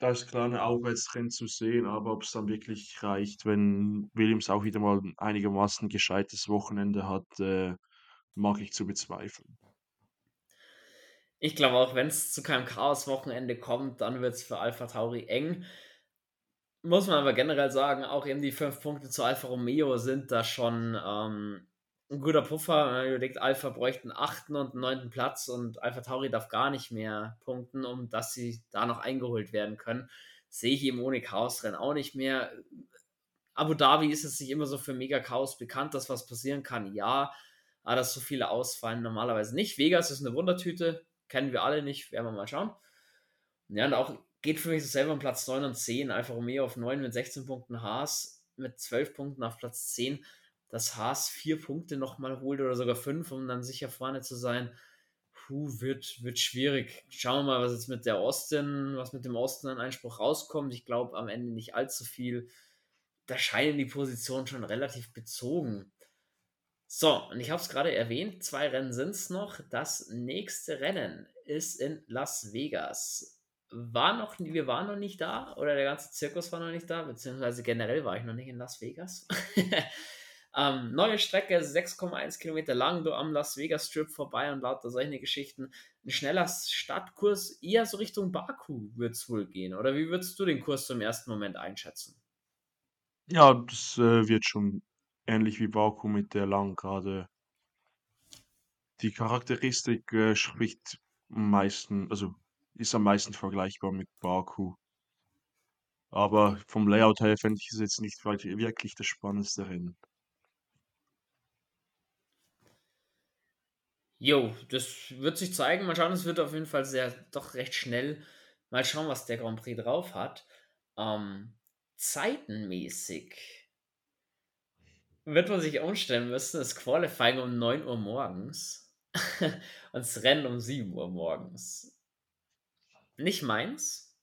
Da ist klar eine Aufwärtstrend zu sehen, aber ob es dann wirklich reicht, wenn Williams auch wieder mal einigermaßen gescheites Wochenende hat, äh, mag ich zu bezweifeln. Ich glaube auch, wenn es zu keinem Chaos-Wochenende kommt, dann wird es für Alpha Tauri eng. Muss man aber generell sagen, auch eben die fünf Punkte zu Alfa Romeo sind da schon ähm, ein guter Puffer. Man überlegt, Alpha bräuchte einen achten und einen neunten Platz und Alpha Tauri darf gar nicht mehr punkten, um dass sie da noch eingeholt werden können. Sehe ich eben ohne Chaos-Rennen auch nicht mehr. Abu Dhabi ist es nicht immer so für mega Chaos bekannt, dass was passieren kann. Ja, aber dass so viele ausfallen normalerweise nicht. Vegas ist eine Wundertüte kennen wir alle nicht, werden wir mal schauen. Ja, und auch geht für mich selber um Platz 9 und 10. Alfa Romeo auf 9 mit 16 Punkten, Haas mit 12 Punkten auf Platz 10. Dass Haas vier Punkte nochmal holt oder sogar fünf, um dann sicher vorne zu sein, puh, wird, wird schwierig. Schauen wir mal, was jetzt mit der Austin, was mit dem Austin an Einspruch rauskommt. Ich glaube am Ende nicht allzu viel. Da scheinen die Positionen schon relativ bezogen. So, und ich habe es gerade erwähnt, zwei Rennen sind es noch. Das nächste Rennen ist in Las Vegas. War noch, wir waren noch nicht da oder der ganze Zirkus war noch nicht da, beziehungsweise generell war ich noch nicht in Las Vegas. ähm, neue Strecke, 6,1 Kilometer lang, du am Las Vegas Strip vorbei und lauter solche Geschichten. Ein schneller Startkurs, eher so Richtung Baku wird es wohl gehen. Oder wie würdest du den Kurs zum ersten Moment einschätzen? Ja, das äh, wird schon ähnlich wie Baku mit der Langgrade. Die Charakteristik äh, spricht am meisten, also ist am meisten vergleichbar mit Baku. Aber vom Layout her fände ich es jetzt nicht wirklich das spannendste Rennen. Jo, das wird sich zeigen. Mal schauen, es wird auf jeden Fall sehr, doch recht schnell. Mal schauen, was der Grand Prix drauf hat. Ähm, zeitenmäßig wird man sich umstellen müssen, das Qualifying um 9 Uhr morgens und das Rennen um 7 Uhr morgens. Nicht meins.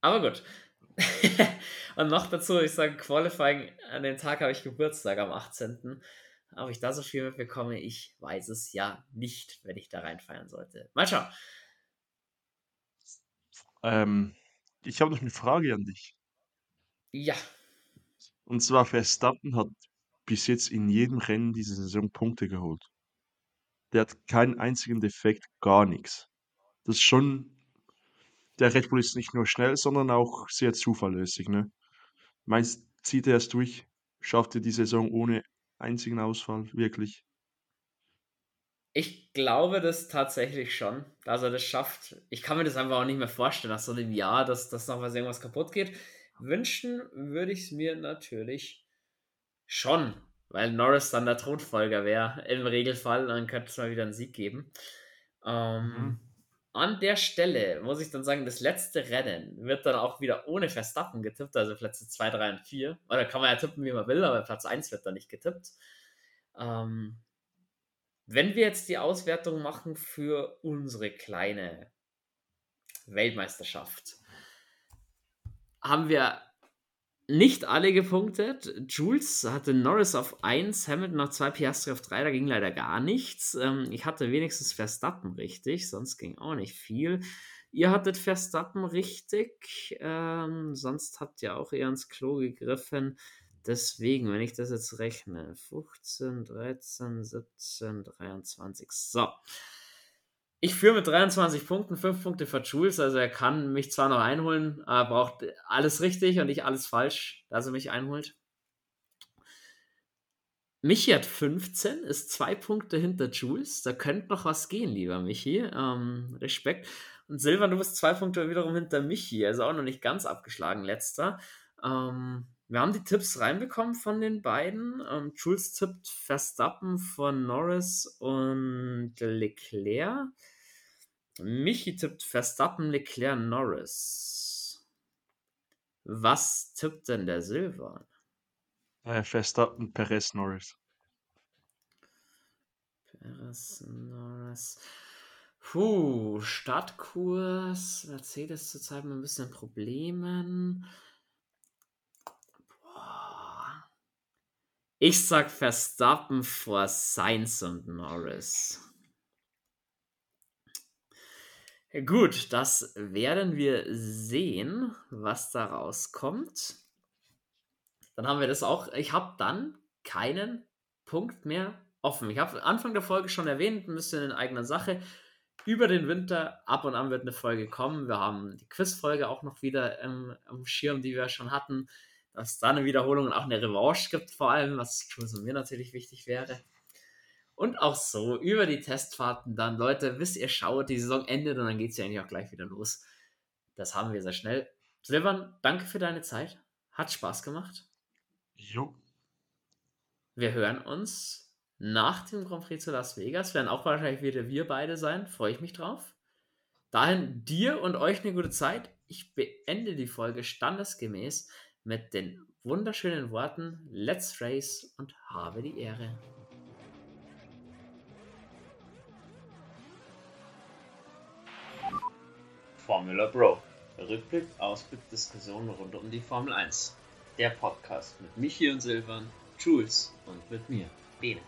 Aber gut. und noch dazu, ich sage Qualifying, an dem Tag habe ich Geburtstag am 18. Ob ich da so viel mitbekomme, ich weiß es ja nicht, wenn ich da reinfeiern sollte. Mal schauen. Ähm, ich habe noch eine Frage an dich. Ja. Und zwar Verstappen hat bis jetzt in jedem Rennen diese Saison Punkte geholt. Der hat keinen einzigen Defekt, gar nichts. Das ist schon der Red Bull ist nicht nur schnell, sondern auch sehr zuverlässig, ne? Meinst zieht er es durch? Schafft er die Saison ohne einzigen Ausfall, wirklich? Ich glaube das tatsächlich schon, dass er das schafft. Ich kann mir das einfach auch nicht mehr vorstellen, nach so einem Jahr, dass, dass noch was irgendwas kaputt geht. Wünschen würde ich es mir natürlich schon, weil Norris dann der Thronfolger wäre im Regelfall, dann könnte es mal wieder einen Sieg geben. Ähm, mhm. An der Stelle muss ich dann sagen, das letzte Rennen wird dann auch wieder ohne Verstappen getippt, also Plätze 2, 3 und 4. Oder kann man ja tippen, wie man will, aber Platz 1 wird dann nicht getippt. Ähm, wenn wir jetzt die Auswertung machen für unsere kleine Weltmeisterschaft, haben wir nicht alle gepunktet. Jules hatte Norris auf 1, Hamilton auf 2, Piastri auf 3, da ging leider gar nichts. Ähm, ich hatte wenigstens Verstappen richtig, sonst ging auch nicht viel. Ihr hattet Verstappen richtig, ähm, sonst habt ihr auch eher ins Klo gegriffen. Deswegen, wenn ich das jetzt rechne, 15, 13, 17, 23. So. Ich führe mit 23 Punkten, 5 Punkte für Jules, also er kann mich zwar noch einholen, aber braucht alles richtig und nicht alles falsch, dass er mich einholt. Michi hat 15, ist zwei Punkte hinter Jules. Da könnte noch was gehen, lieber Michi. Ähm, Respekt. Und Silvan, du bist zwei Punkte wiederum hinter Michi, also auch noch nicht ganz abgeschlagen, letzter. Ähm, wir haben die Tipps reinbekommen von den beiden. Ähm, Jules tippt Verstappen von Norris und Leclerc. Michi tippt Verstappen, Leclerc, Norris. Was tippt denn der Silvan? Äh, Verstappen, Perez, Norris. Perez, Norris. Puh, Startkurs. Mercedes zurzeit mit ein bisschen Problemen. Boah. Ich sag Verstappen vor Sainz und Norris. Gut, das werden wir sehen, was da rauskommt. Dann haben wir das auch. Ich habe dann keinen Punkt mehr offen. Ich habe Anfang der Folge schon erwähnt, ein bisschen in eigener Sache. Über den Winter, ab und an wird eine Folge kommen. Wir haben die Quizfolge auch noch wieder im, im Schirm, die wir schon hatten. Dass es da eine Wiederholung und auch eine Revanche gibt, vor allem, was mir natürlich wichtig wäre. Und auch so, über die Testfahrten dann, Leute, wisst ihr, schaut, die Saison endet und dann geht es ja eigentlich auch gleich wieder los. Das haben wir sehr schnell. Silvan, danke für deine Zeit. Hat Spaß gemacht. Jo. Wir hören uns nach dem Grand Prix zu Las Vegas. Werden auch wahrscheinlich wieder wir beide sein. Freue ich mich drauf. Dahin dir und euch eine gute Zeit. Ich beende die Folge standesgemäß mit den wunderschönen Worten Let's Race und habe die Ehre. Formula Bro. Rückblick, Ausblick, Diskussion rund um die Formel 1 der Podcast mit Michi und Silvan, Jules und mit mir, Bene.